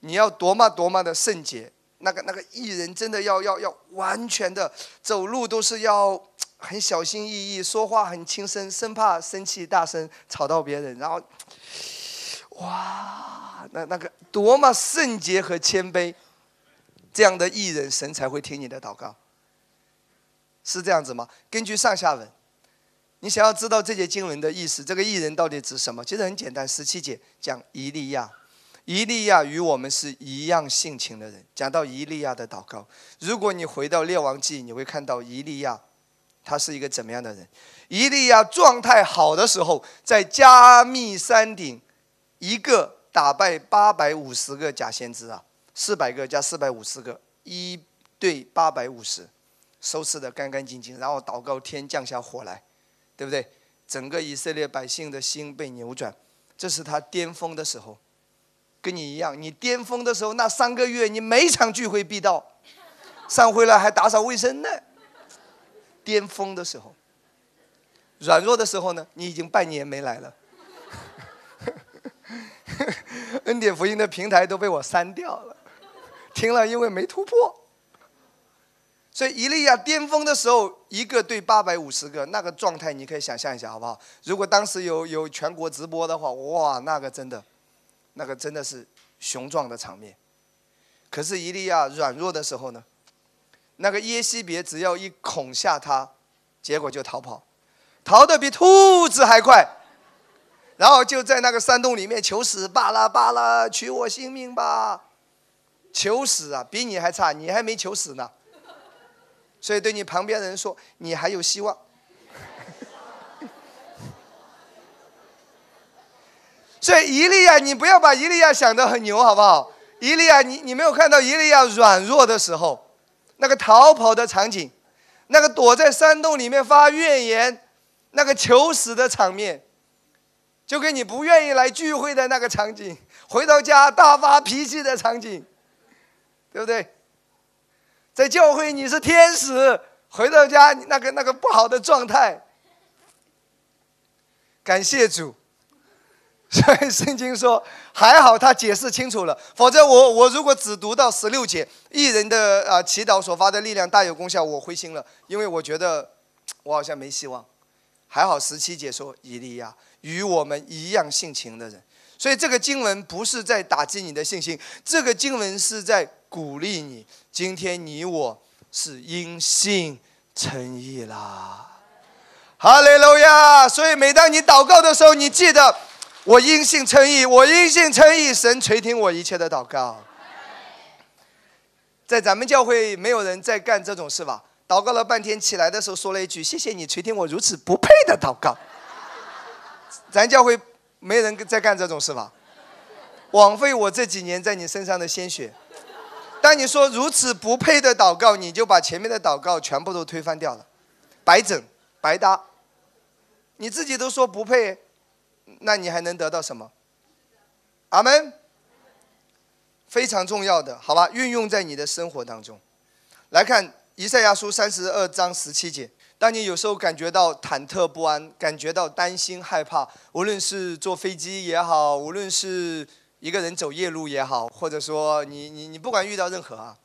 你要多么多么的圣洁？那个那个艺人真的要要要完全的走路都是要。很小心翼翼，说话很轻声，生怕生气大声吵到别人。然后，哇，那那个多么圣洁和谦卑，这样的艺人，神才会听你的祷告。是这样子吗？根据上下文，你想要知道这节经文的意思，这个艺人到底指什么？其实很简单，十七节讲以利亚，以利亚与我们是一样性情的人。讲到以利亚的祷告，如果你回到列王记，你会看到以利亚。他是一个怎么样的人？伊利亚状态好的时候，在加密山顶，一个打败八百五十个假先知啊，四百个加四百五十个，一对八百五十，收拾的干干净净，然后祷告天降下火来，对不对？整个以色列百姓的心被扭转，这是他巅峰的时候。跟你一样，你巅峰的时候那三个月，你每场聚会必到，上回来还打扫卫生呢。巅峰的时候，软弱的时候呢？你已经半年没来了。恩典福音的平台都被我删掉了，听了因为没突破。所以以利亚巅峰的时候，一个对八百五十个，那个状态你可以想象一下，好不好？如果当时有有全国直播的话，哇，那个真的，那个真的是雄壮的场面。可是伊利亚软弱的时候呢？那个耶西别只要一恐吓他，结果就逃跑，逃得比兔子还快，然后就在那个山洞里面求死，巴拉巴拉，取我性命吧！求死啊，比你还差，你还没求死呢。所以对你旁边的人说，你还有希望。所以伊利亚，你不要把伊利亚想得很牛，好不好？伊利亚，你你没有看到伊利亚软弱的时候。那个逃跑的场景，那个躲在山洞里面发怨言，那个求死的场面，就跟你不愿意来聚会的那个场景，回到家大发脾气的场景，对不对？在教会你是天使，回到家那个那个不好的状态，感谢主。所以圣经说，还好他解释清楚了，否则我我如果只读到十六节，一人的啊祈祷所发的力量大有功效，我灰心了，因为我觉得我好像没希望。还好十七节说以利亚与我们一样性情的人，所以这个经文不是在打击你的信心，这个经文是在鼓励你。今天你我是因信称义啦。哈利路亚！所以每当你祷告的时候，你记得，我因信称义，我因信称义，神垂听我一切的祷告。在咱们教会，没有人在干这种事吧？祷告了半天，起来的时候说了一句：“谢谢你垂听我如此不配的祷告。”咱教会没人在干这种事吧？枉费我这几年在你身上的鲜血。当你说如此不配的祷告，你就把前面的祷告全部都推翻掉了，白整白搭。你自己都说不配，那你还能得到什么？阿门。非常重要的，好吧，运用在你的生活当中。来看以赛亚书三十二章十七节。当你有时候感觉到忐忑不安，感觉到担心害怕，无论是坐飞机也好，无论是一个人走夜路也好，或者说你你你不管遇到任何啊，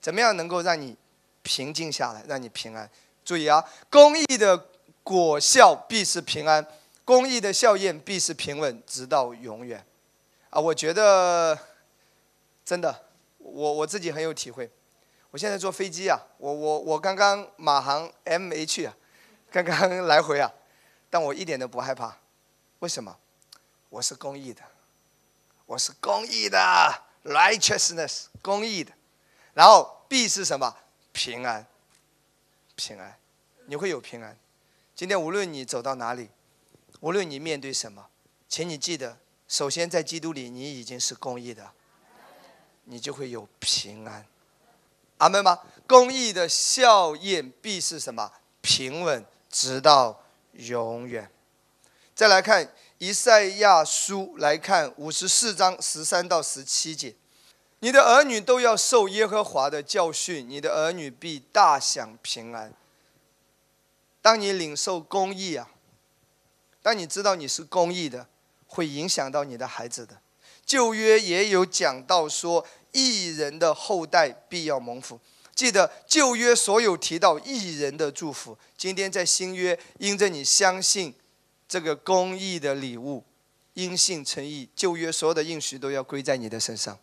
怎么样能够让你平静下来，让你平安？注意啊，公益的果效必是平安，公益的效验必是平稳，直到永远。啊，我觉得真的，我我自己很有体会。我现在坐飞机啊，我我我刚刚马航 M H 啊，刚刚来回啊，但我一点都不害怕，为什么？我是公益的，我是公益的，righteousness 公益的，然后 B 是什么？平安，平安，你会有平安。今天无论你走到哪里，无论你面对什么，请你记得，首先在基督里你已经是公益的，你就会有平安。阿门吗？公义的效验必是什么？平稳，直到永远。再来看以赛亚书，来看五十四章十三到十七节：你的儿女都要受耶和华的教训，你的儿女必大享平安。当你领受公义啊，当你知道你是公义的，会影响到你的孩子的。旧约也有讲到说。艺人的后代必要蒙福。记得旧约所有提到艺人的祝福，今天在新约，因着你相信这个公义的礼物，因信称义，旧约所有的应许都要归在你的身上。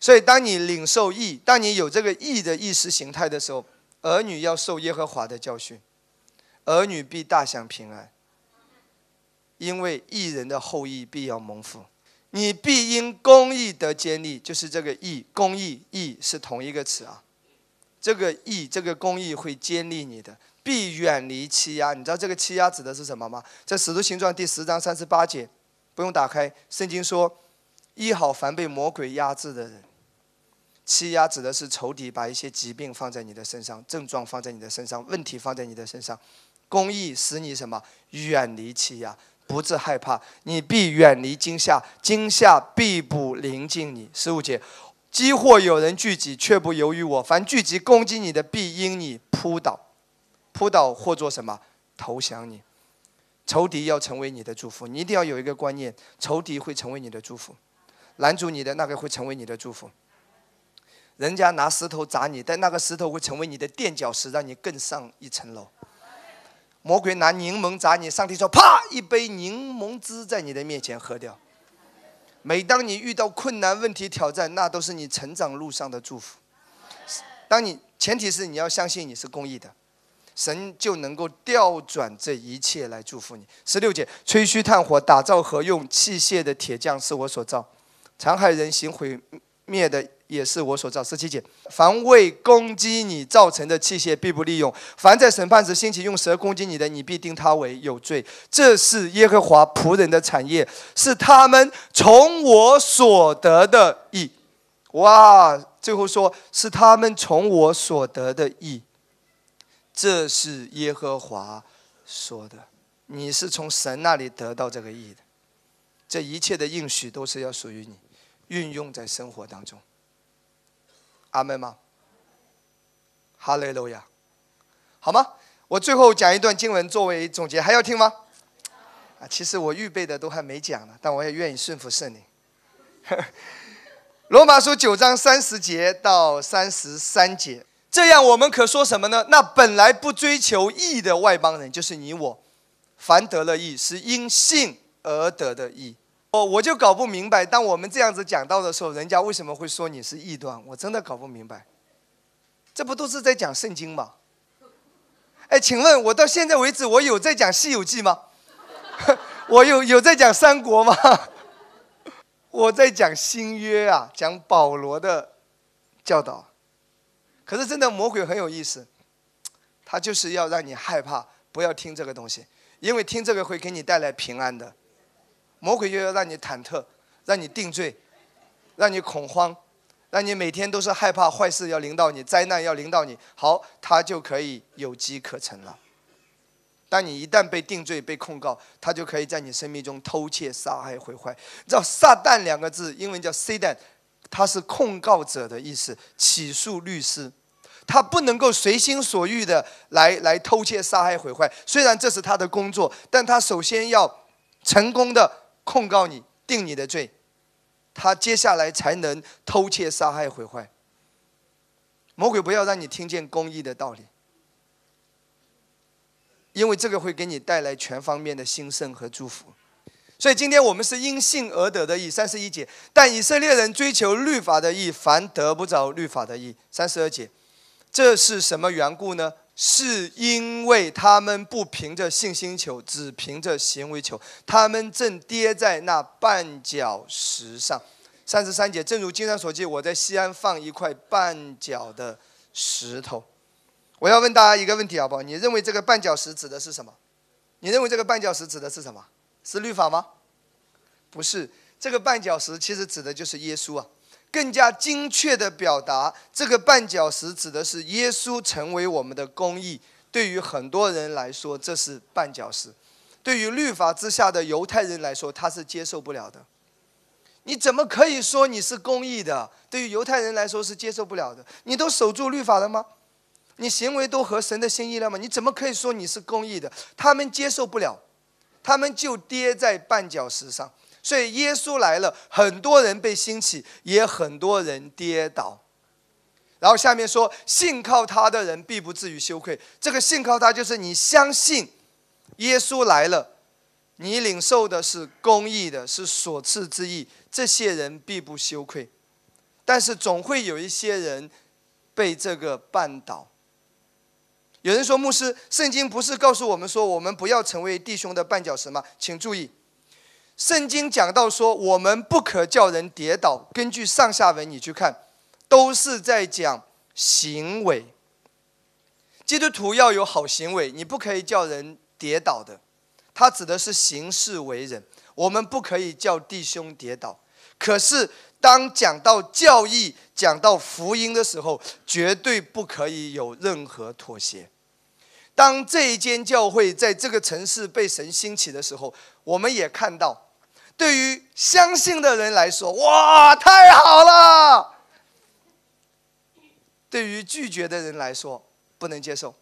所以，当你领受义，当你有这个义的意识形态的时候，儿女要受耶和华的教训，儿女必大享平安，因为义人的后裔必要蒙福。你必因公义得坚立，就是这个义，公义义是同一个词啊。这个义，这个公义会坚立你的，必远离欺压。你知道这个欺压指的是什么吗？在使徒行传第十章三十八节，不用打开，圣经说，医好凡被魔鬼压制的人。欺压指的是仇敌把一些疾病放在你的身上，症状放在你的身上，问题放在你的身上。公义使你什么？远离欺压。不致害怕，你必远离惊吓，惊吓必不临近你。十五节，饥或有人聚集，却不由于我；凡聚集攻击你的，必因你扑倒，扑倒或做什么投降你。仇敌要成为你的祝福，你一定要有一个观念：仇敌会成为你的祝福，拦住你的那个会成为你的祝福。人家拿石头砸你，但那个石头会成为你的垫脚石，让你更上一层楼。魔鬼拿柠檬砸你，上帝说：“啪，一杯柠檬汁在你的面前喝掉。”每当你遇到困难、问题、挑战，那都是你成长路上的祝福。当你前提是你要相信你是公义的，神就能够调转这一切来祝福你。十六节，吹嘘炭火打造和用器械的铁匠是我所造，残害人行毁灭的。也是我所造。十七节，凡为攻击你造成的器械，必不利用；凡在审判时兴起用蛇攻击你的，你必定他为有罪。这是耶和华仆人的产业，是他们从我所得的义。哇！最后说是他们从我所得的义。这是耶和华说的，你是从神那里得到这个义的。这一切的应许都是要属于你，运用在生活当中。阿门吗？哈利路亚，好吗？我最后讲一段经文作为总结，还要听吗？啊，其实我预备的都还没讲呢，但我也愿意顺服圣灵。罗马书九章三十节到三十三节，这样我们可说什么呢？那本来不追求义的外邦人，就是你我，凡得了义，是因信而得的义。哦，我就搞不明白，当我们这样子讲到的时候，人家为什么会说你是异端？我真的搞不明白。这不都是在讲圣经吗？哎，请问我到现在为止，我有在讲《西游记》吗？我有有在讲三国吗？我在讲新约啊，讲保罗的教导。可是真的魔鬼很有意思，他就是要让你害怕，不要听这个东西，因为听这个会给你带来平安的。魔鬼就要让你忐忑，让你定罪，让你恐慌，让你每天都是害怕坏事要临到你，灾难要临到你。好，他就可以有机可乘了。当你一旦被定罪、被控告，他就可以在你生命中偷窃、杀害、毁坏。你知道“撒旦”两个字，英文叫 “Satan”，它是控告者的意思，起诉律师。他不能够随心所欲的来来偷窃、杀害、毁坏。虽然这是他的工作，但他首先要成功的。控告你，定你的罪，他接下来才能偷窃、杀害、毁坏。魔鬼不要让你听见公义的道理，因为这个会给你带来全方面的兴盛和祝福。所以今天我们是因信而得的义，三十一节。但以色列人追求律法的义，凡得不着律法的义，三十二节。这是什么缘故呢？是因为他们不凭着信心求，只凭着行为求，他们正跌在那绊脚石上。三十三节，正如经上所记，我在西安放一块绊脚的石头。我要问大家一个问题，好不好？你认为这个绊脚石指的是什么？你认为这个绊脚石指的是什么？是律法吗？不是，这个绊脚石其实指的就是耶稣啊。更加精确的表达，这个绊脚石指的是耶稣成为我们的公义。对于很多人来说，这是绊脚石；对于律法之下的犹太人来说，他是接受不了的。你怎么可以说你是公义的？对于犹太人来说是接受不了的。你都守住律法了吗？你行为都合神的心意了吗？你怎么可以说你是公义的？他们接受不了，他们就跌在绊脚石上。所以耶稣来了，很多人被兴起，也很多人跌倒。然后下面说，信靠他的人必不至于羞愧。这个信靠他，就是你相信耶稣来了，你领受的是公义的，是所赐之义，这些人必不羞愧。但是总会有一些人被这个绊倒。有人说，牧师，圣经不是告诉我们说，我们不要成为弟兄的绊脚石吗？请注意。圣经讲到说，我们不可叫人跌倒。根据上下文你去看，都是在讲行为。基督徒要有好行为，你不可以叫人跌倒的。他指的是行事为人，我们不可以叫弟兄跌倒。可是当讲到教义、讲到福音的时候，绝对不可以有任何妥协。当这一间教会在这个城市被神兴起的时候，我们也看到。对于相信的人来说，哇，太好了！对于拒绝的人来说，不能接受。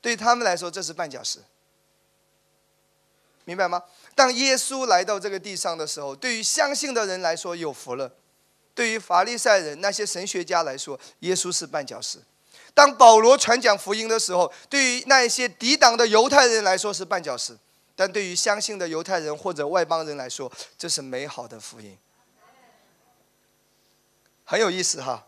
对他们来说，这是绊脚石，明白吗？当耶稣来到这个地上的时候，对于相信的人来说有福了；对于法利赛人那些神学家来说，耶稣是绊脚石。当保罗传讲福音的时候，对于那一些抵挡的犹太人来说是绊脚石。但对于相信的犹太人或者外邦人来说，这是美好的福音，很有意思哈。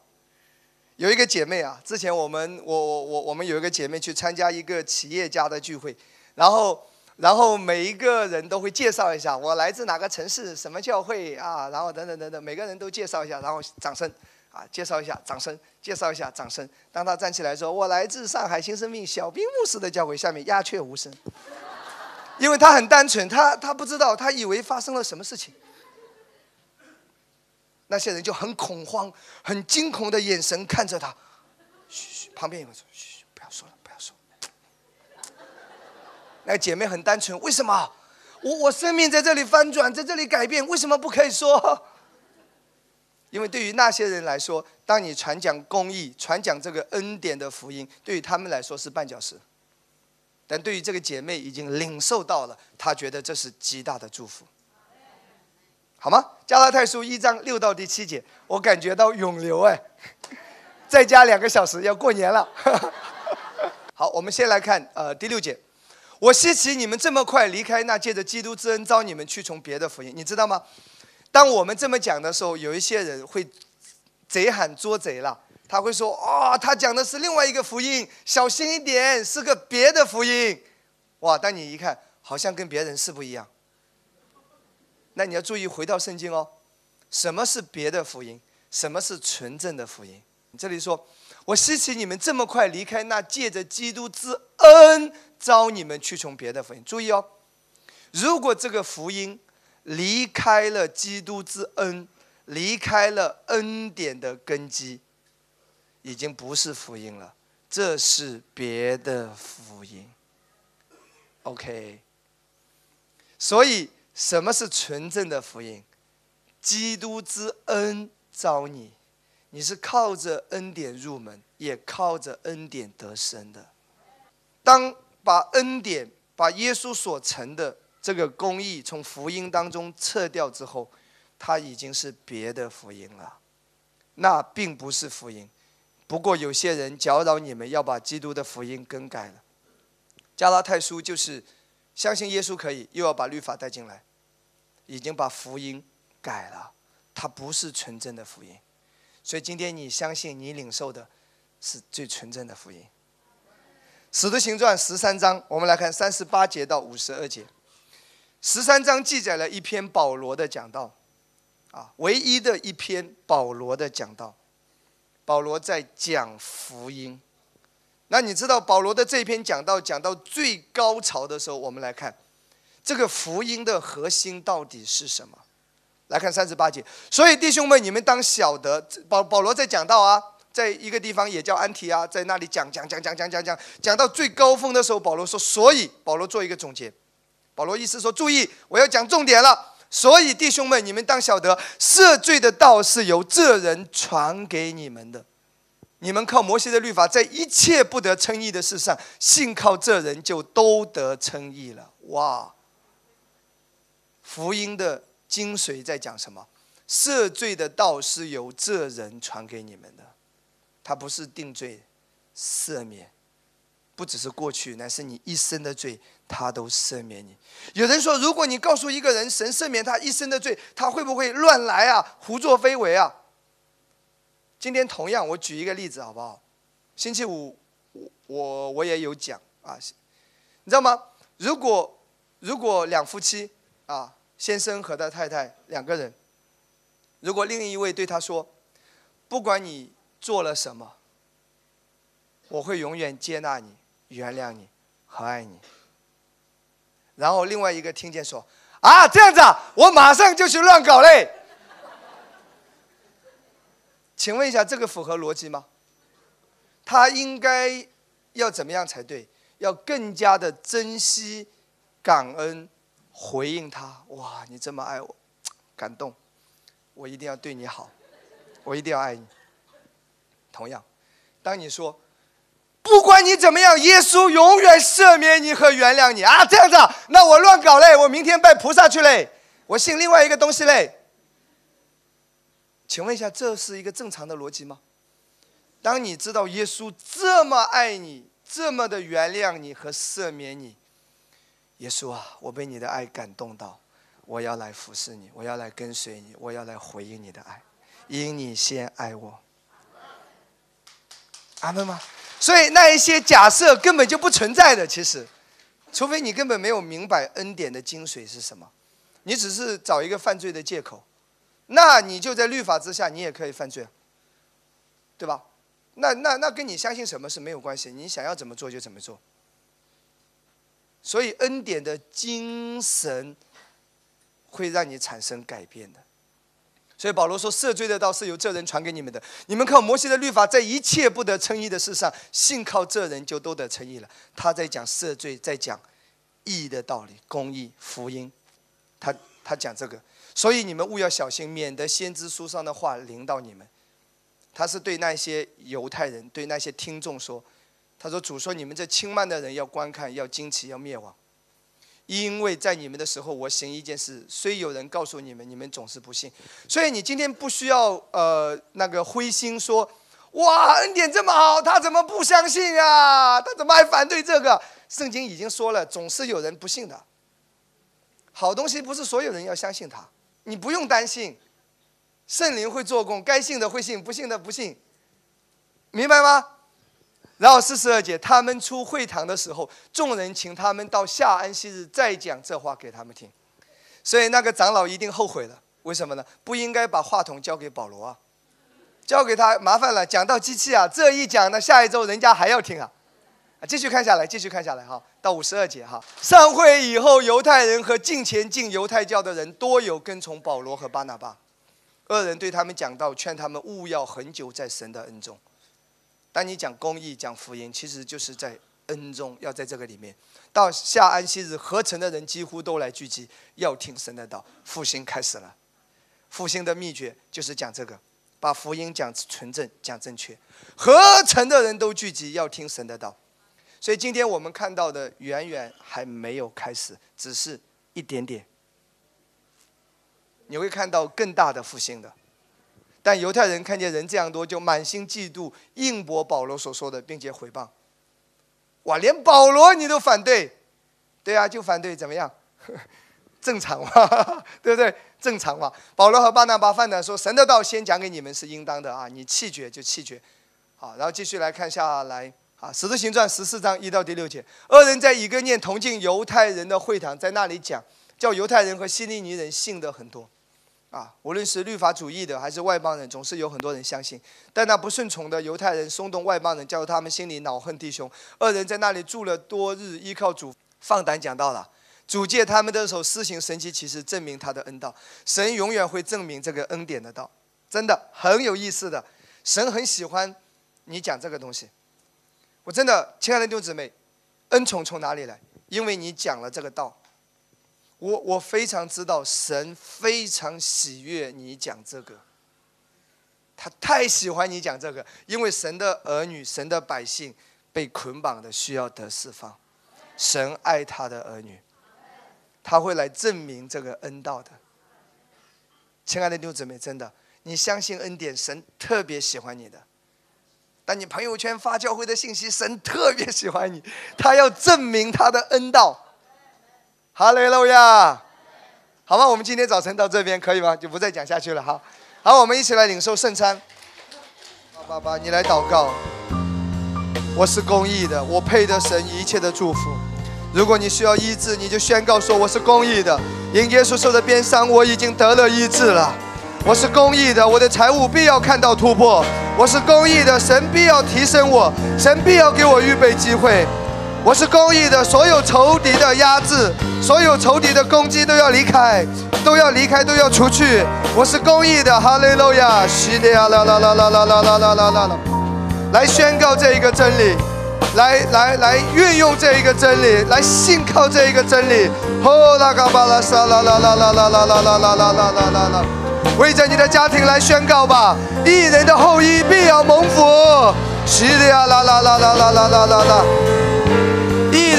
有一个姐妹啊，之前我们我我我我们有一个姐妹去参加一个企业家的聚会，然后然后每一个人都会介绍一下我来自哪个城市，什么教会啊，然后等等等等，每个人都介绍一下，然后掌声啊，介绍一下掌声，介绍一下掌声。当他站起来说我来自上海新生命小兵牧师的教会，下面鸦雀无声。因为他很单纯，他他不知道，他以为发生了什么事情。那些人就很恐慌、很惊恐的眼神看着他。嘘嘘，旁边有人说：“嘘，不要说了，不要说。”那姐妹很单纯，为什么？我我生命在这里翻转，在这里改变，为什么不可以说？因为对于那些人来说，当你传讲公义、传讲这个恩典的福音，对于他们来说是绊脚石。但对于这个姐妹已经领受到了，她觉得这是极大的祝福，好吗？加拉太书一章六到第七节，我感觉到涌流哎，再加两个小时要过年了。好，我们先来看呃第六节，我希奇你们这么快离开那借着基督之恩招你们去从别的福音，你知道吗？当我们这么讲的时候，有一些人会贼喊捉贼了，他会说：“哦，他讲的是另外一个福音，小心一点，是个别的福音。”哇！但你一看，好像跟别人是不一样。那你要注意回到圣经哦，什么是别的福音？什么是纯正的福音？这里说：“我希奇你们这么快离开那借着基督之恩招你们去从别的福音。”注意哦，如果这个福音离开了基督之恩，离开了恩典的根基。已经不是福音了，这是别的福音。OK，所以什么是纯正的福音？基督之恩招你，你是靠着恩典入门，也靠着恩典得生的。当把恩典、把耶稣所成的这个公义从福音当中撤掉之后，它已经是别的福音了，那并不是福音。不过有些人搅扰你们，要把基督的福音更改了。加拉太书就是相信耶稣可以，又要把律法带进来，已经把福音改了，它不是纯正的福音。所以今天你相信你领受的是最纯正的福音。使徒行传十三章，我们来看三十八节到五十二节。十三章记载了一篇保罗的讲道，啊，唯一的一篇保罗的讲道。保罗在讲福音，那你知道保罗的这篇讲到讲到最高潮的时候，我们来看这个福音的核心到底是什么？来看三十八节。所以弟兄们，你们当晓得，保保罗在讲到啊，在一个地方也叫安提啊，在那里讲讲讲讲讲讲讲，讲到最高峰的时候，保罗说，所以保罗做一个总结，保罗意思说，注意，我要讲重点了。所以，弟兄们，你们当晓得，赦罪的道是由这人传给你们的。你们靠摩西的律法，在一切不得称义的事上，信靠这人就都得称义了。哇！福音的精髓在讲什么？赦罪的道是由这人传给你们的，他不是定罪、赦免，不只是过去，乃是你一生的罪。他都赦免你。有人说，如果你告诉一个人神赦免他一生的罪，他会不会乱来啊，胡作非为啊？今天同样，我举一个例子好不好？星期五，我我也有讲啊，你知道吗？如果如果两夫妻啊，先生和他太太两个人，如果另一位对他说，不管你做了什么，我会永远接纳你、原谅你和爱你。然后另外一个听见说：“啊，这样子啊，我马上就去乱搞嘞。”请问一下，这个符合逻辑吗？他应该要怎么样才对？要更加的珍惜、感恩、回应他。哇，你这么爱我，感动，我一定要对你好，我一定要爱你。同样，当你说。不管你怎么样，耶稣永远赦免你和原谅你啊！这样子，那我乱搞嘞，我明天拜菩萨去嘞，我信另外一个东西嘞。请问一下，这是一个正常的逻辑吗？当你知道耶稣这么爱你，这么的原谅你和赦免你，耶稣啊，我被你的爱感动到，我要来服侍你，我要来跟随你，我要来回应你的爱，因你先爱我。阿门吗？所以那一些假设根本就不存在的，其实，除非你根本没有明白恩典的精髓是什么，你只是找一个犯罪的借口，那你就在律法之下，你也可以犯罪，对吧？那那那跟你相信什么是没有关系，你想要怎么做就怎么做。所以恩典的精神会让你产生改变的。所以保罗说：“赦罪的道是由这人传给你们的。你们靠摩西的律法，在一切不得称义的事上，信靠这人就都得称义了。”他在讲赦罪，在讲义的道理、公义、福音。他他讲这个，所以你们务要小心，免得先知书上的话临到你们。他是对那些犹太人、对那些听众说：“他说主说你们这轻慢的人要观看，要惊奇，要灭亡。”因为在你们的时候，我行一件事，虽有人告诉你们，你们总是不信。所以你今天不需要呃那个灰心说，哇，恩典这么好，他怎么不相信啊？他怎么还反对这个？圣经已经说了，总是有人不信的。好东西不是所有人要相信他，你不用担心，圣灵会做工，该信的会信，不信的不信。明白吗？然后四十二节，他们出会堂的时候，众人请他们到下安息日再讲这话给他们听。所以那个长老一定后悔了，为什么呢？不应该把话筒交给保罗啊，交给他麻烦了。讲到机器啊，这一讲呢，下一周人家还要听啊。啊，继续看下来，继续看下来哈，到五十二节哈。上会以后，犹太人和近前进犹太教的人多有跟从保罗和巴拿巴。二人对他们讲道，劝他们勿要很久在神的恩中。当你讲公义、讲福音，其实就是在恩中，要在这个里面。到下安息日，合成的人几乎都来聚集，要听神的道。复兴开始了，复兴的秘诀就是讲这个，把福音讲纯正、讲正确。合成的人都聚集，要听神的道。所以今天我们看到的远远还没有开始，只是一点点。你会看到更大的复兴的，但犹太人看见人这样多，就满心嫉妒，应驳保罗所说的，并且回谤。哇，连保罗你都反对，对啊，就反对怎么样？正常嘛，对不对？正常嘛。保罗和巴拿巴犯难说：“神的道先讲给你们是应当的啊，你弃绝就弃绝。”好，然后继续来看下来啊，《使徒行传》十四章一到第六节，二人在以哥念同进犹太人的会堂，在那里讲，叫犹太人和希利尼人信的很多。啊，无论是律法主义的还是外邦人，总是有很多人相信。但那不顺从的犹太人松动外邦人，叫他们心里恼恨弟兄。二人在那里住了多日，依靠主放胆讲道了。主借他们的手施行神奇奇事，证明他的恩道。神永远会证明这个恩典的道，真的很有意思的。神很喜欢你讲这个东西。我真的，亲爱的弟兄姊妹，恩宠从哪里来？因为你讲了这个道。我我非常知道神非常喜悦你讲这个，他太喜欢你讲这个，因为神的儿女、神的百姓被捆绑的需要得释放，神爱他的儿女，他会来证明这个恩道的。亲爱的六姊妹，真的，你相信恩典，神特别喜欢你的。但你朋友圈发教会的信息，神特别喜欢你，他要证明他的恩道。哈利路亚，好吧，我们今天早晨到这边可以吗？就不再讲下去了。好，好，我们一起来领受圣餐。爸爸，你来祷告。我是公义的，我配得神一切的祝福。如果你需要医治，你就宣告说我是公义的。因耶稣受的鞭伤，我已经得了医治了。我是公义的，我的财务必要看到突破。我是公义的，神必要提升我，神必要给我预备机会。我是公义的，所有仇敌的压制，所有仇敌的攻击都要离开，都要离开，都要出去。我是公义的，哈利路亚，西利亚啦啦啦啦啦啦啦啦啦啦，来宣告这一个真理，来来来运用这一个真理，来信靠这一个真理。哦，拉嘎巴拉沙啦啦啦啦啦啦啦啦啦啦啦啦啦，为着你的家庭来宣告吧，异人的后裔必要蒙福。西利亚啦啦啦啦啦啦啦啦啦。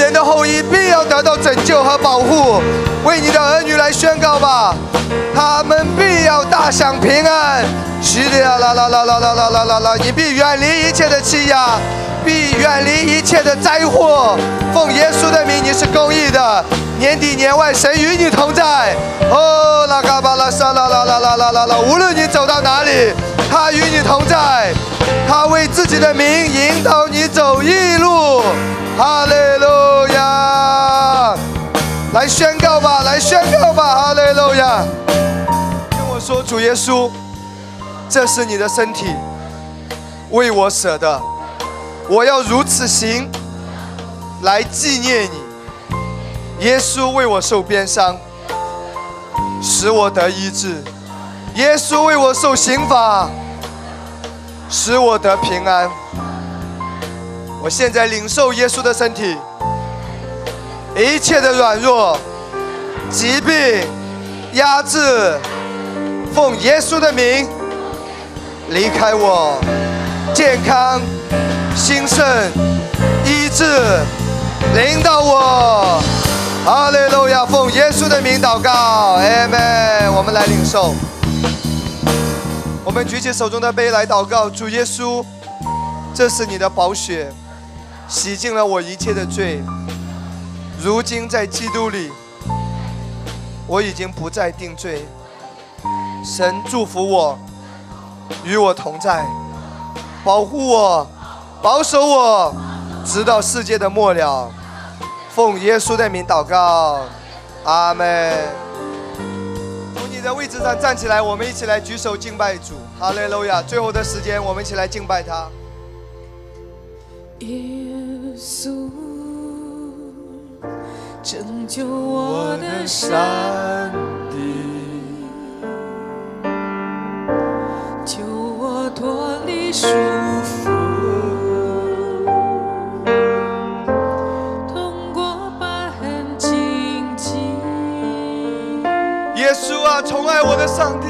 人的后裔必要得到拯救和保护，为你的儿女来宣告吧，他们必要大享平安。是的啦啦啦啦啦啦啦啦啦，你必远离一切的欺压，必远离一切的灾祸。奉耶稣的名，你是公义的。年底年外，神与你同在。哦，拉嘎巴拉沙啦啦啦啦啦啦啦，无论你走到哪里，他与你同在，他为自己的名引导你走义路。哈利路亚！来宣告吧，来宣告吧！哈利路亚！跟我说，主耶稣，这是你的身体，为我舍的，我要如此行，来纪念你。耶稣为我受鞭伤，使我得医治；耶稣为我受刑罚，使我得平安。我现在领受耶稣的身体，一切的软弱、疾病、压制，奉耶稣的名离开我，健康、兴盛、医治，领导我。哈利路亚！奉耶稣的名祷告，阿门。我们来领受，我们举起手中的杯来祷告，主耶稣，这是你的宝血。洗净了我一切的罪，如今在基督里，我已经不再定罪。神祝福我，与我同在，保护我，保守我，直到世界的末了。奉耶稣的名祷告，阿门。从你的位置上站起来，我们一起来举手敬拜主，哈利路亚！最后的时间，我们一起来敬拜他。耶稣，拯救我的上帝，救我脱离束缚，通过疤痕荆棘。耶稣啊，宠爱我的上帝，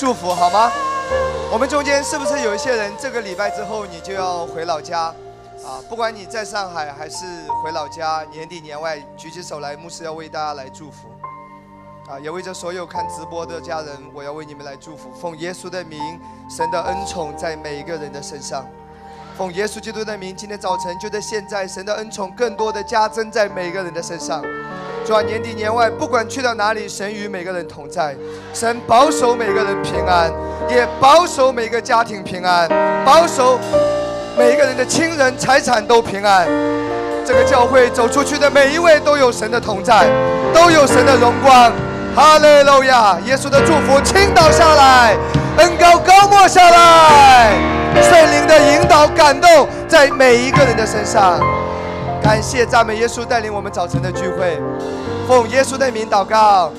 祝福，好吗？我们中间是不是有一些人，这个礼拜之后你就要回老家？啊，不管你在上海还是回老家，年底年外，举起手来，牧师要为大家来祝福。啊，也为着所有看直播的家人，我要为你们来祝福，奉耶稣的名，神的恩宠在每一个人的身上。奉耶稣基督的名，今天早晨就在现在，神的恩宠更多的加增在每一个人的身上。主啊，年底年外，不管去到哪里，神与每个人同在，神保守每个人平安，也保守每个家庭平安，保守每个人的亲人财产都平安。这个教会走出去的每一位都有神的同在，都有神的荣光。哈利路亚！耶稣的祝福倾倒下来，恩高高没下来，圣灵的引导感动在每一个人的身上。感谢赞美耶稣带领我们早晨的聚会，奉耶稣的名祷告。